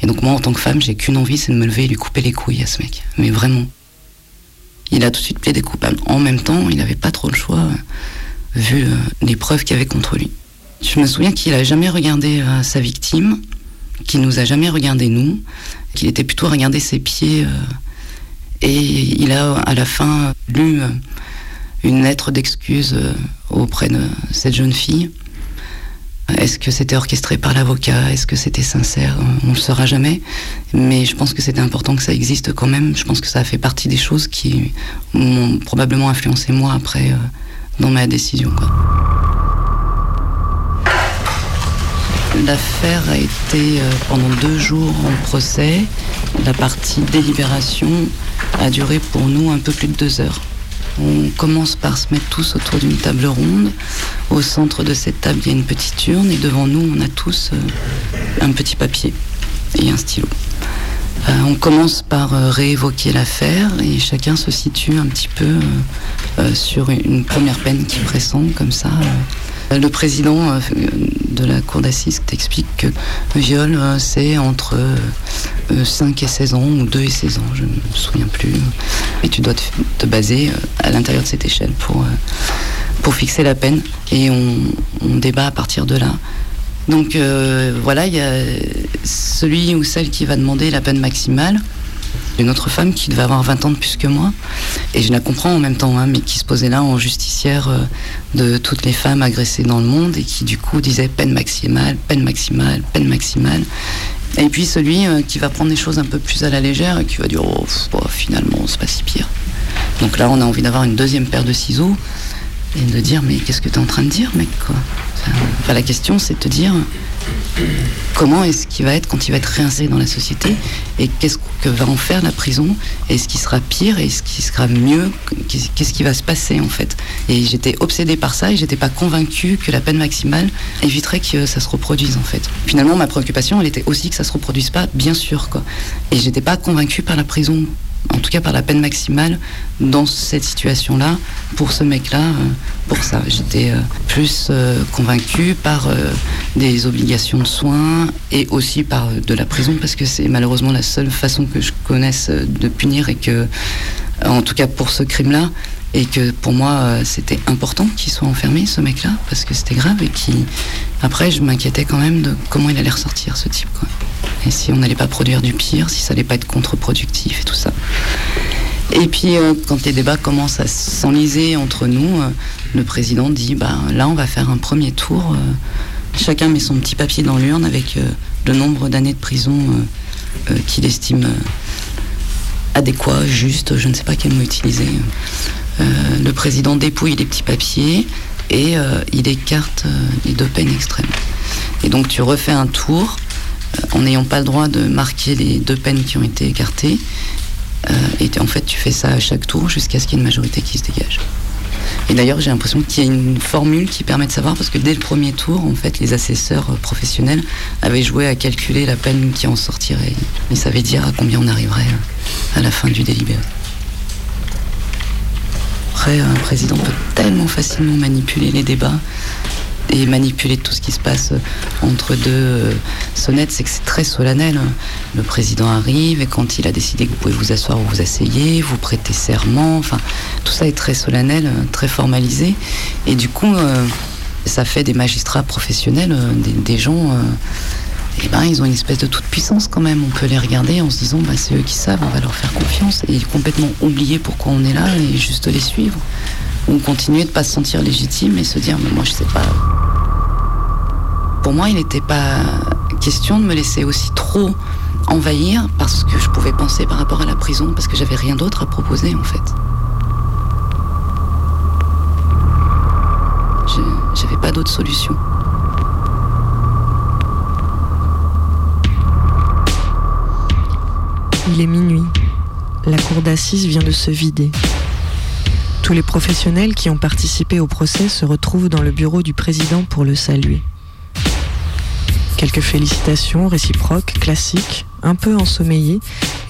S3: Et donc moi en tant que femme j'ai qu'une envie c'est de me lever et lui couper les couilles à ce mec. Mais vraiment. Il a tout de suite plaidé coupable. En même temps il n'avait pas trop le choix vu les preuves qu'il y avait contre lui. Je me souviens qu'il a jamais regardé euh, sa victime, qu'il nous a jamais regardé nous, qu'il était plutôt à regarder ses pieds. euh, et il a à la fin lu euh, une lettre d'excuse auprès de cette jeune fille. Est-ce que c'était orchestré par l'avocat? Est-ce que c'était sincère? On ne le saura jamais. Mais je pense que c'était important que ça existe quand même. Je pense que ça a fait partie des choses qui m'ont probablement influencé moi après dans ma décision. L'affaire a été euh, pendant deux jours en procès. La partie délibération a duré pour nous un peu plus de deux heures. On commence par se mettre tous autour d'une table ronde. Au centre de cette table, il y a une petite urne et devant nous, on a tous euh, un petit papier et un stylo. Euh, on commence par réévoquer l'affaire et chacun se situe un petit peu sur une, une première peine qui pressent comme ça. Euh. Le président euh, de la cour d'assises t'explique que viol, euh, c'est entre euh, 5 et 16 ans ou 2 et 16 ans, je ne me souviens plus. Et tu dois te, baser euh, à l'intérieur de cette échelle pour, euh, pour fixer la peine. Et on, débat à partir de là. Donc euh, voilà, il y a celui ou celle qui va demander la peine maximale. Une autre femme qui devait avoir 20 ans de plus que moi. Et je la comprends en même temps, hein, mais qui se posait là en justicière euh, de toutes les femmes agressées dans le monde et qui du coup disait peine maximale, peine maximale, peine maximale. Et puis celui euh, qui va prendre les choses un peu plus à la légère et qui va dire oh, pff, bon, finalement c'est pas si pire. Donc là on a envie d'avoir une deuxième paire de ciseaux et de dire mais qu'est-ce que tu es en train de dire mec quoi? Enfin, la question c'est de te dire comment est-ce qu'il va être quand il va être réinséré dans la société et qu'est-ce que va en faire la prison est-ce qu'il sera pire est-ce qu'il sera mieux Qu'est- qu'est-ce qui va se passer en fait? Et j'étais obsédée par ça et j'étais pas convaincue que la peine maximale éviterait que ça se reproduise en fait. Finalement ma préoccupation elle était aussi que ça se reproduise pas bien sûr quoi. Et j'étais pas convaincue par la prison en tout cas par la peine maximale dans cette situation-là, pour ce mec-là, euh, pour ça. J'étais euh, plus euh, convaincue par euh, des obligations de soins et aussi par de la prison, parce que c'est malheureusement la seule façon que je connaisse de punir et que, en tout cas pour ce crime-là, Et que pour moi, c'était important qu'il soit enfermé, ce mec-là, parce que c'était grave. Et qui, après, je m'inquiétais quand même de comment il allait ressortir, ce type. Quoi. Et si on n'allait pas produire du pire, si ça allait pas être contre-productif et tout ça. Et puis, euh, quand les débats commencent à s'enliser entre nous, euh, le président dit bah, là, on va faire un premier tour. euh, chacun met son petit papier dans l'urne avec le nombre d'années de prison qu'il estime adéquat, juste, je ne sais pas quel mot utiliser. Le président dépouille les petits papiers et il écarte les deux peines extrêmes. Et donc tu refais un tour en n'ayant pas le droit de marquer les deux peines qui ont été écartées. Euh, et en fait, tu fais ça à chaque tour jusqu'à ce qu'il y ait une majorité qui se dégage. Et d'ailleurs, j'ai l'impression qu'il y a une formule qui permet de savoir, parce que dès le premier tour, en fait, les assesseurs euh, professionnels avaient joué à calculer la peine qui en sortirait. Ils savaient dire à combien on arriverait euh, à la fin du délibéré. Après, un président peut tellement facilement manipuler les débats et manipuler tout ce qui se passe entre deux euh, sonnettes, c'est que c'est très solennel. hein. Le président arrive et quand il a décidé que vous pouvez vous asseoir ou vous asseyez, vous prêtez serment, enfin tout ça est très solennel, euh, très formalisé. Et du coup, euh, ça fait des magistrats professionnels, euh, des, gens, euh, eh ben, ils ont une espèce de toute puissance quand même. On peut les regarder en se disant, bah, c'est eux qui savent, on va leur faire confiance et complètement oublier pourquoi on est là et juste les suivre. Ou continuer de pas se sentir légitime et se dire, mais moi je sais pas. Pour moi, il n'était pas question de me laisser aussi trop envahir parce que je pouvais penser par rapport à la prison, parce que j'avais rien d'autre à proposer en fait. J'avais pas d'autre solution.
S10: Il est minuit. La cour d'assises vient de se vider. Tous les professionnels qui ont participé au procès se retrouvent dans le bureau du président pour le saluer. Quelques félicitations réciproques, classiques, un peu ensommeillées,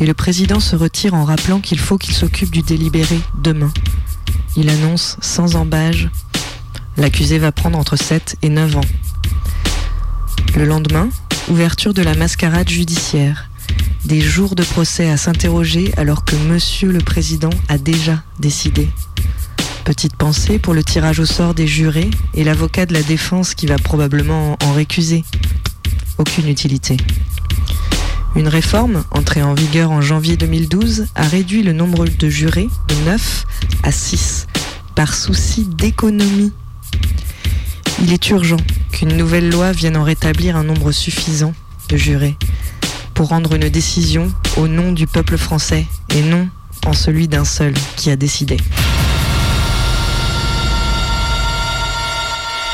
S10: et le président se retire en rappelant qu'il faut qu'il s'occupe du délibéré demain. Il annonce sans embâge L'accusé va prendre entre 7 et 9 ans. Le lendemain, ouverture de la mascarade judiciaire. Des jours de procès à s'interroger alors que Monsieur le Président a déjà décidé. Petite pensée pour le tirage au sort des jurés et l'avocat de la défense qui va probablement en récuser. Aucune utilité. Une réforme, entrée en vigueur en janvier 2012, a réduit le nombre de jurés de 9 à 6 par souci d'économie. Il est urgent qu'une nouvelle loi vienne en rétablir un nombre suffisant de jurés pour rendre une décision au nom du peuple français et non en celui d'un seul qui a décidé.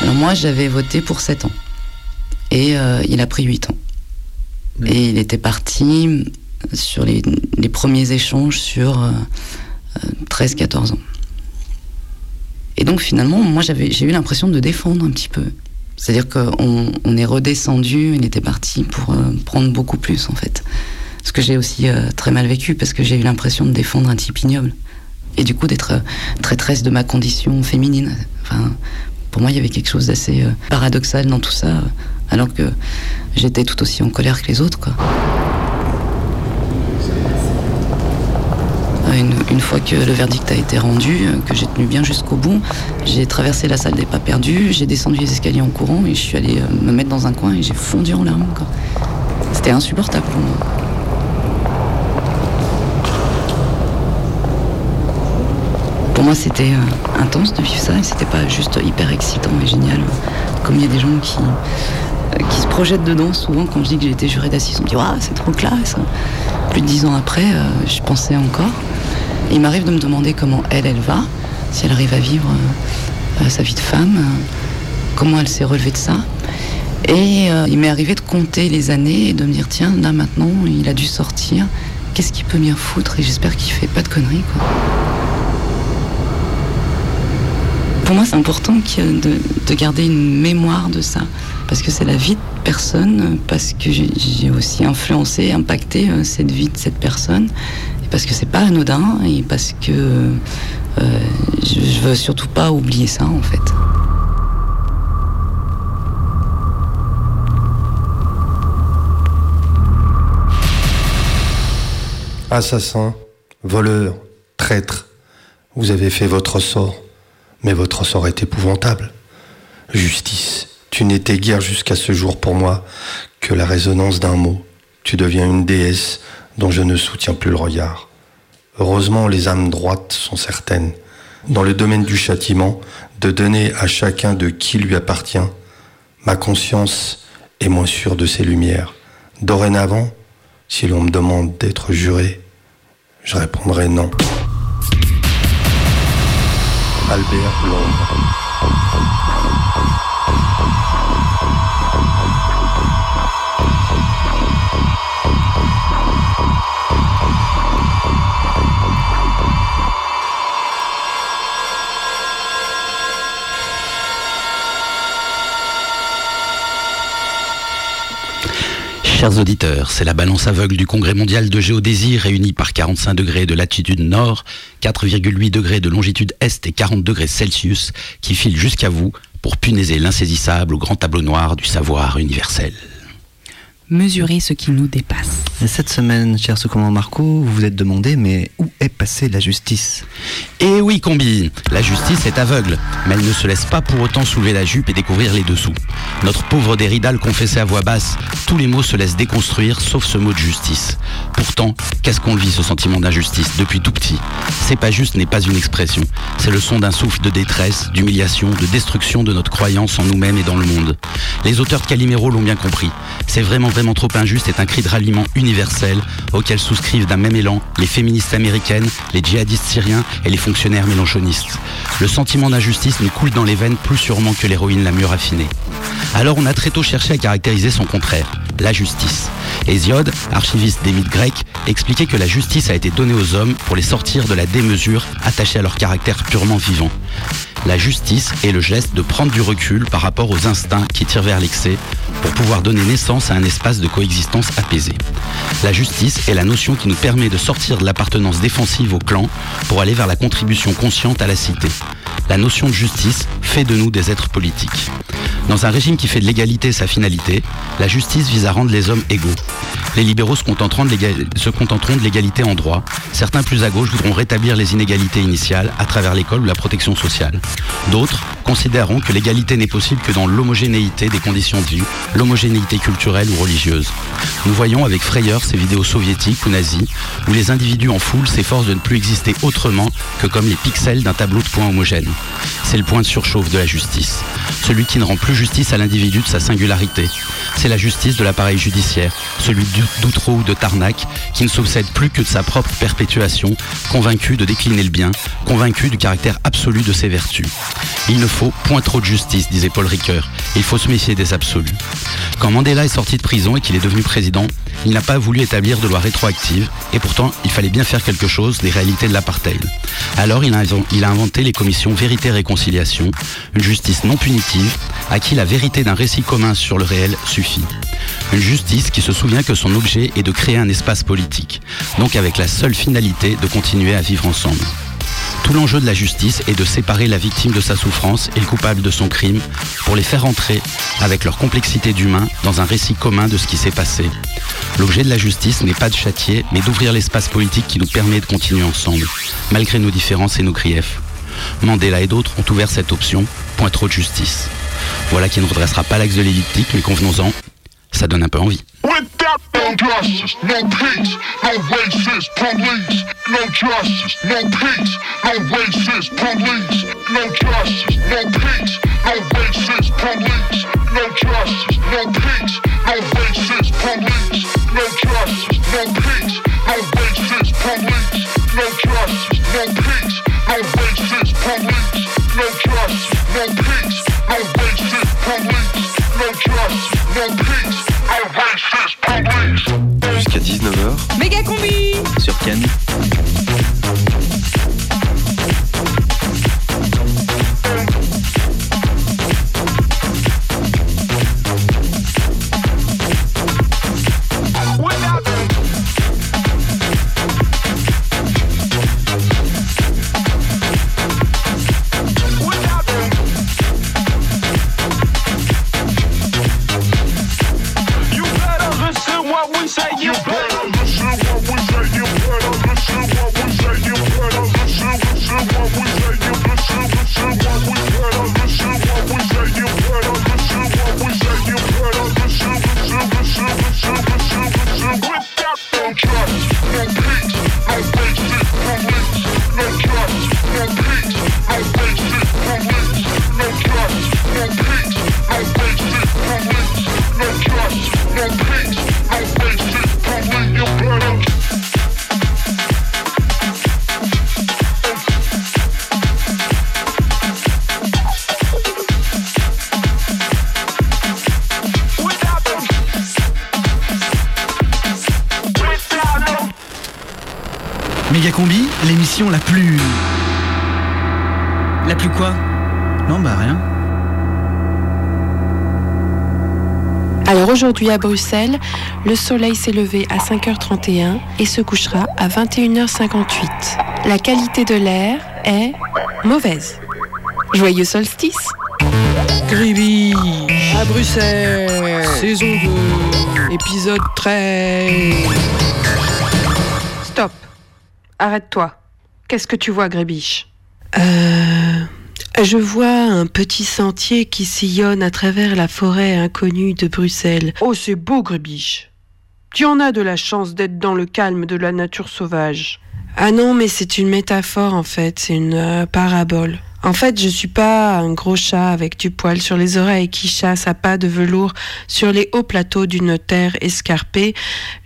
S3: Alors moi, j'avais voté pour 7 ans. Et euh, il a pris 8 ans. Et il était parti sur les, les premiers échanges sur euh, euh, 13-14 ans. Et donc finalement, moi, j'avais, j'ai eu l'impression de défendre un petit peu. C'est-à-dire qu'on on est redescendu, il était parti pour euh, prendre beaucoup plus, en fait. Ce que j'ai aussi euh, très mal vécu, parce que j'ai eu l'impression de défendre un type ignoble. Et du coup, d'être euh, traîtresse de ma condition féminine. Enfin, pour moi, il y avait quelque chose d'assez euh, paradoxal dans tout ça, euh, alors que j'étais tout aussi en colère que les autres. Euh, Une, fois que le verdict a été rendu, que j'ai tenu bien jusqu'au bout, j'ai traversé la salle des pas perdus, j'ai descendu les escaliers en courant et je suis allée me mettre dans un coin et j'ai fondu en larmes. C'était insupportable pour moi. Moi, c'était euh, intense de vivre ça et c'était pas juste hyper excitant et génial. Comme il y a des gens qui, euh, qui se projettent dedans, souvent quand je dis que j'ai été jurée d'assises, on me dit Waouh, c'est trop classe. Plus de dix ans après, euh, je pensais encore. Il m'arrive de me demander comment elle, elle va, si elle arrive à vivre sa vie de femme, comment elle s'est relevée de ça. Et il m'est arrivé de compter les années et de me dire Tiens, là maintenant, il a dû sortir. Qu'est-ce qu'il peut bien foutre Et j'espère qu'il fait pas de conneries, quoi. Pour moi, c'est important de, de garder une mémoire de ça, parce que c'est la vie de personne, parce que j'ai j'ai aussi influencé, impacté euh, cette vie de cette personne, et parce que c'est pas anodin, et parce que euh, je, je veux surtout pas oublier ça, en fait.
S22: Assassin, voleur, traître. Vous avez fait votre sort, mais votre sort est épouvantable. Justice, tu n'étais guère jusqu'à ce jour pour moi que la résonance d'un mot. Tu deviens une déesse dont je ne soutiens plus le regard. Heureusement, les âmes droites sont certaines, dans le domaine du châtiment, de donner à chacun de qui lui appartient. Ma conscience est moins sûre de ses lumières. Dorénavant, si l'on me demande d'être juré, je répondrai non. Albert Londres.
S23: Chers auditeurs, c'est la balance aveugle du Congrès mondial de géodésie réunie par 45 degrés de latitude nord, 4,8 degrés de longitude est et 40 degrés Celsius qui file jusqu'à vous pour punaiser l'insaisissable au grand tableau noir du savoir universel.
S11: Mesurer ce qui nous dépasse.
S9: Et cette semaine, cher commandant Marco, vous vous êtes demandé, mais où est passée la justice?
S23: Eh oui, Combi, la justice est aveugle, mais elle ne se laisse pas pour autant soulever la jupe et découvrir les dessous. Notre pauvre Derrida le confessait à voix basse, tous les mots se laissent déconstruire, sauf ce mot de justice. Pourtant, qu'est-ce qu'on vit, ce sentiment d'injustice, depuis tout petit? C'est pas juste n'est pas une expression, c'est le son d'un souffle de détresse, d'humiliation, de destruction de notre croyance en nous-mêmes et dans le monde. Les auteurs de Calimero l'ont bien compris, c'est vraiment vraiment trop injuste est un cri de ralliement universel auquel souscrivent d'un même élan les féministes américaines, les djihadistes syriens et les fonctionnaires mélanchonistes. Le sentiment d'injustice nous coule dans les veines plus sûrement que l'héroïne la mieux raffinée. Alors on a très tôt cherché à caractériser son contraire, la justice. Hésiode, archiviste des mythes grecs, expliquait que la justice a été donnée aux hommes pour les sortir de la démesure attachée à leur caractère purement vivant. La justice est le geste de prendre du recul par rapport aux instincts qui tirent vers l'excès pour pouvoir donner naissance à un espace de coexistence apaisé. La justice est la notion qui nous permet de sortir de l'appartenance défensive au clan pour aller vers la contribution consciente à la cité. La notion de justice fait de nous des êtres politiques. Dans un régime qui fait de l'égalité sa finalité, la justice vise à rendre les hommes égaux. Les libéraux se contenteront de l'égalité en droit. Certains plus à gauche voudront rétablir les inégalités initiales à travers l'école ou la protection sociale. D'autres considéreront que l'égalité n'est possible que dans l'homogénéité des conditions de vie, l'homogénéité culturelle ou religieuse. Nous voyons avec frayeur ces vidéos soviétiques ou nazies où les individus en foule s'efforcent de ne plus exister autrement que comme les pixels d'un tableau de points homogène. C'est le point de surchauffe de la justice. Celui qui ne rend plus justice à l'individu de sa singularité. C'est la justice de l'appareil judiciaire, celui d'Ou- d'Outreau ou de Tarnac, qui ne s'obsède plus que de sa propre perpétuation, convaincu de décliner le bien, convaincu du caractère absolu de ses vertus. Il ne faut point trop de justice, disait Paul Ricoeur. Il faut se méfier des absolus. Quand Mandela est sorti de prison et qu'il est devenu président, il n'a pas voulu établir de loi rétroactive, et pourtant il fallait bien faire quelque chose des réalités de l'apartheid. Alors il a, inventé les commissions Une justice non punitive, à qui la vérité d'un récit commun sur le réel suffit. Une justice qui se souvient que son objet est de créer un espace politique, donc avec la seule finalité de continuer à vivre ensemble. Tout l'enjeu de la justice est de séparer la victime de sa souffrance et le coupable de son crime pour les faire entrer, avec leur complexité d'humain, dans un récit commun de ce qui s'est passé. L'objet de la justice n'est pas de châtier, mais d'ouvrir l'espace politique qui nous permet de continuer ensemble, malgré nos différences et nos griefs. Mandela et d'autres ont ouvert cette option, point trop de justice. Voilà qui ne redressera pas l'axe de l'évictique, mais convenons-en, ça donne un peu envie.
S24: Without no justice, no peace, no racist police. No justice, no peace, no racist police. No justice, no peace, no racist police. No justice, no peace, no racist police. No justice, no peace, no racist police. No justice, no peace, no racist police. No justice, no peace, no racist police. No justice, no peace, no racist.
S7: Jusqu'à 19h
S11: Méga combi
S7: sur Ken.
S25: Aujourd'hui à Bruxelles, le soleil s'est levé à 5h31 et se couchera à 21h58. La qualité de l'air est mauvaise. Joyeux solstice
S26: Gribi à Bruxelles, saison 2, épisode 13.
S25: Stop. Arrête-toi. Qu'est-ce que tu vois, Grébiche Euh. Je vois un petit sentier qui sillonne à travers la forêt inconnue de Bruxelles.
S26: Oh, c'est beau, Grébiche. Tu en as de la chance d'être dans le calme de la nature sauvage.
S25: Ah non, mais c'est une métaphore en fait, c'est une euh, parabole. En fait, je suis pas un gros chat avec du poil sur les oreilles qui chasse à pas de velours sur les hauts plateaux d'une terre escarpée.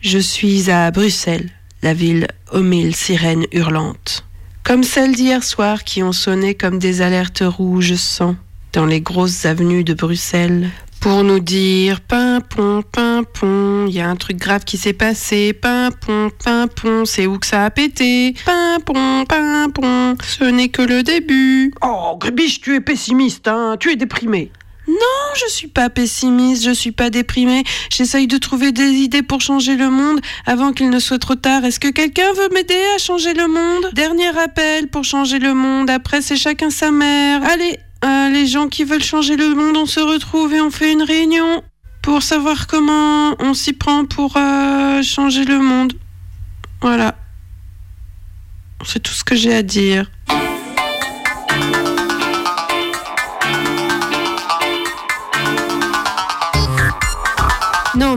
S25: Je suis à Bruxelles, la ville aux mille sirènes hurlantes. Comme celles d'hier soir qui ont sonné comme des alertes rouges sang dans les grosses avenues de Bruxelles pour nous dire pimpon, pimpon, il y a un truc grave qui s'est passé, pimpon, pimpon, c'est où que ça a pété, pimpon, pimpon, ce n'est que le début.
S26: Oh, Grébiche, tu es pessimiste, hein Tu es déprimé.
S25: Non, je suis pas pessimiste, je suis pas déprimée. J'essaye de trouver des idées pour changer le monde avant qu'il ne soit trop tard. Est-ce que quelqu'un veut m'aider à changer le monde? Dernier appel pour changer le monde. Après, c'est chacun sa mère. Allez, euh, les gens qui veulent changer le monde, on se retrouve et on fait une réunion pour savoir comment on s'y prend pour euh, changer le monde. Voilà. C'est tout ce que j'ai à dire.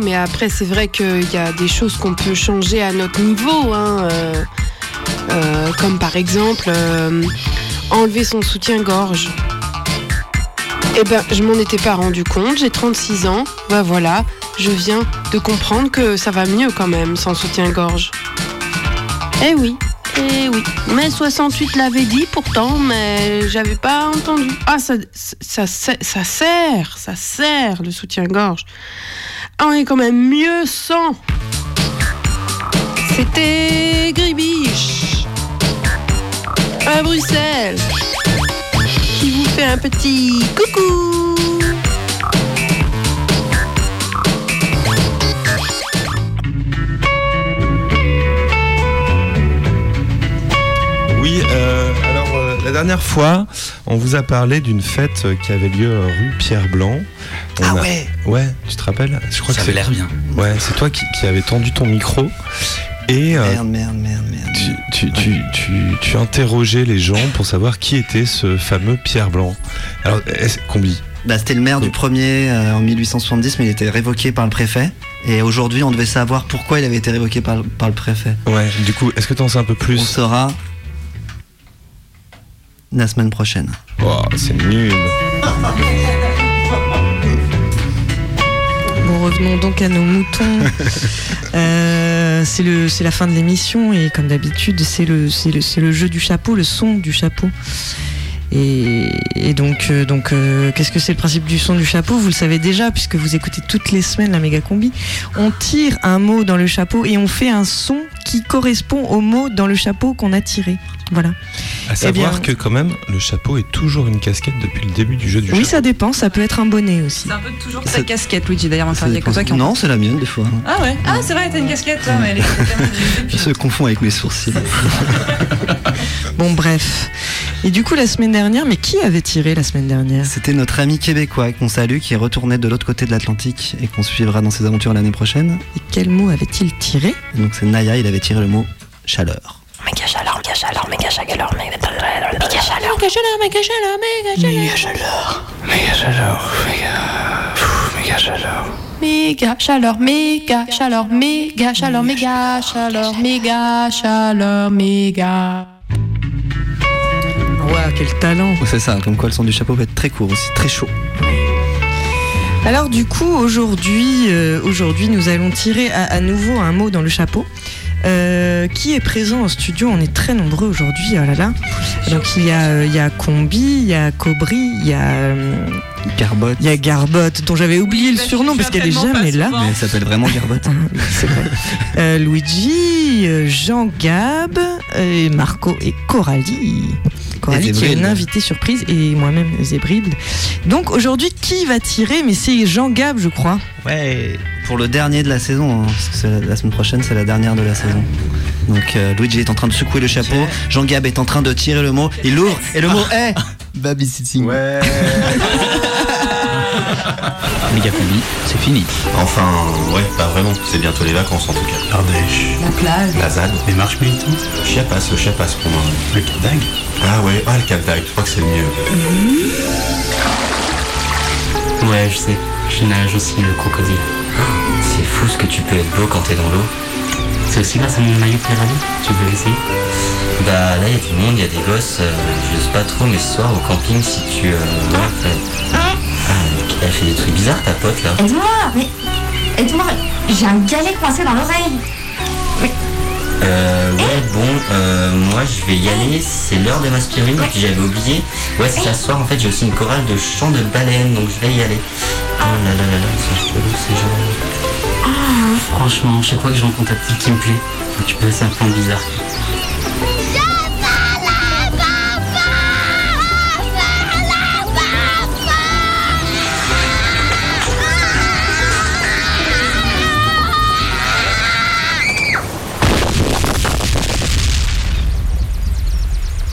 S25: Mais après, c'est vrai qu'il y a des choses qu'on peut changer à notre niveau, hein, euh, euh, comme par exemple euh, enlever son soutien-gorge. Eh ben, je m'en étais pas rendu compte, j'ai 36 ans, bah voilà, je viens de comprendre que ça va mieux quand même sans soutien-gorge. Eh oui, eh oui. Mais 68 l'avait dit pourtant, mais j'avais pas entendu. Ah, ça, ça, ça, ça sert, ça sert le soutien-gorge. On est quand même mieux sans. C'était Gribiche à Bruxelles qui vous fait un petit coucou.
S16: La dernière fois, on vous a parlé d'une fête qui avait lieu rue Pierre Blanc. On
S23: Ah
S16: a-
S23: ouais
S16: Ouais, tu te rappelles Je crois
S23: Ça
S16: que
S23: avait
S16: c'est-
S23: l'air bien.
S16: Ouais, c'est toi qui, qui avais tendu ton micro. Et euh,
S9: Merde, merde, merde, merde.
S16: tu, tu, tu, tu, tu interrogeais les gens pour savoir qui était ce fameux Pierre Blanc. Alors, Combi
S9: Bah, c'était le maire du premier euh, en 1870, mais il était révoqué par le préfet. Et aujourd'hui, on devait savoir pourquoi il avait été révoqué par, par le préfet.
S16: Ouais, du coup, est-ce que tu en sais un peu plus
S9: On saura la semaine prochaine.
S16: Oh, c'est nul.
S10: Bon, revenons donc à nos moutons. Euh, c'est le, c'est la fin de l'émission et comme d'habitude, c'est le, c'est le, c'est le jeu du chapeau, le son du chapeau. Et, et donc, euh, donc euh, qu'est-ce que c'est le principe du son du chapeau? Vous le savez déjà puisque vous écoutez toutes les semaines la méga combi. On tire un mot dans le chapeau et on fait un son qui correspond au mot dans le chapeau qu'on a tiré. Voilà.
S16: À savoir
S10: Eh bien-
S16: que quand même, le chapeau est toujours une casquette depuis le début du jeu du
S10: Oui,
S16: chapeau.
S10: ça dépend. Ça peut être un bonnet aussi.
S11: C'est un peu toujours ta casquette, Luigi, d'ailleurs, enfin, il y a que toi qui en-
S9: Non, c'est la mienne des fois.
S11: Ah ouais Ah, c'est vrai, t'as une casquette, toi, mais elle est
S9: Je se confonds avec mes sourcils.
S10: Bon, bref. Et du coup, la semaine dernière, mais qui avait tiré la semaine dernière?
S9: C'était notre ami québécois qu'on salue, qui est retourné de l'autre côté de l'Atlantique et qu'on suivra dans ses aventures l'année prochaine.
S10: Et quel mot avait-il tiré?
S9: Et donc c'est Naya, il avait tiré le mot chaleur.
S15: Méga chaleur, méga chaleur, méga chaleur, méga chaleur, méga chaleur,
S2: Méga chaleur, méga chaleur, méga chaleur.
S15: méga chaleur, méga chaleur.
S2: Méga chaleur, méga chaleur, méga chaleur, méga chaleur, méga chaleur, méga.
S10: Ouais, quel talent
S9: C'est ça, comme quoi le son du chapeau peut être très court aussi, très chaud.
S10: Alors du coup, aujourd'hui, euh, aujourd'hui, nous allons tirer à, à nouveau un mot dans le chapeau. Euh, qui est présent au studio On est très nombreux aujourd'hui. Oh là là. Donc il y a, euh, il y a Combi, il y a Cobry, il y a euh,
S9: Garbotte.
S10: il y a Garbotte, dont j'avais oublié le surnom parce qu'elle est jamais là.
S9: Mais elle s'appelle vraiment Garbotte.
S10: C'est vrai. Euh, Luigi, Jean Gab et Marco et Coralie. Coralie
S9: Et
S10: qui est une invitée surprise et moi-même Zébride. Donc aujourd'hui, qui va tirer? Mais c'est Jean Gab, je crois.
S9: Ouais, pour le dernier de la saison, hein, parce que c'est la, la semaine prochaine, c'est la dernière de la saison. Donc euh, Luigi est en train de secouer le chapeau, Jean Gab est en train de tirer le mot, il l'ouvre et le mot est
S27: Babysitting.
S9: Ouais.
S13: Méga c'est fini.
S7: Enfin, ouais, pas vraiment. C'est bientôt les vacances en tout cas. Ardèche.
S11: La plage.
S7: La ZAD. Les marches militantes. Chiapas, le Chiapas pour moi. Le Cap d'Agde. Ah ouais, ah le Cap d'Agde, je crois que c'est le mieux.
S28: Ouais, je sais. Je nage aussi le crocodile. Fou ce que tu peux être beau quand t'es dans l'eau. C'est aussi grâce à mon maillot Pirelli Tu veux essayer Bah là, il y a du monde, il y a des gosses. euh, je sais pas trop, mais ce soir au camping, si tu. Euh, ouais, fait- Ah, elle fait des trucs bizarres, ta pote là.
S29: Aide-moi, mais aide-moi, j'ai un galet coincé dans l'oreille.
S28: Euh, ouais, bon, euh, moi je vais y aller, c'est l'heure de m'aspirine, puis j'avais oublié. Ouais, c'est ce soir en fait, j'ai aussi une chorale de chant de baleine, donc je vais y aller. Oh là là là là, c'est chelou ces gens. Franchement, chaque fois que je rencontre un petit qui me plaît, tu peux, ça me fait bizarre.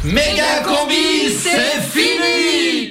S15: Méga combi, c'est fini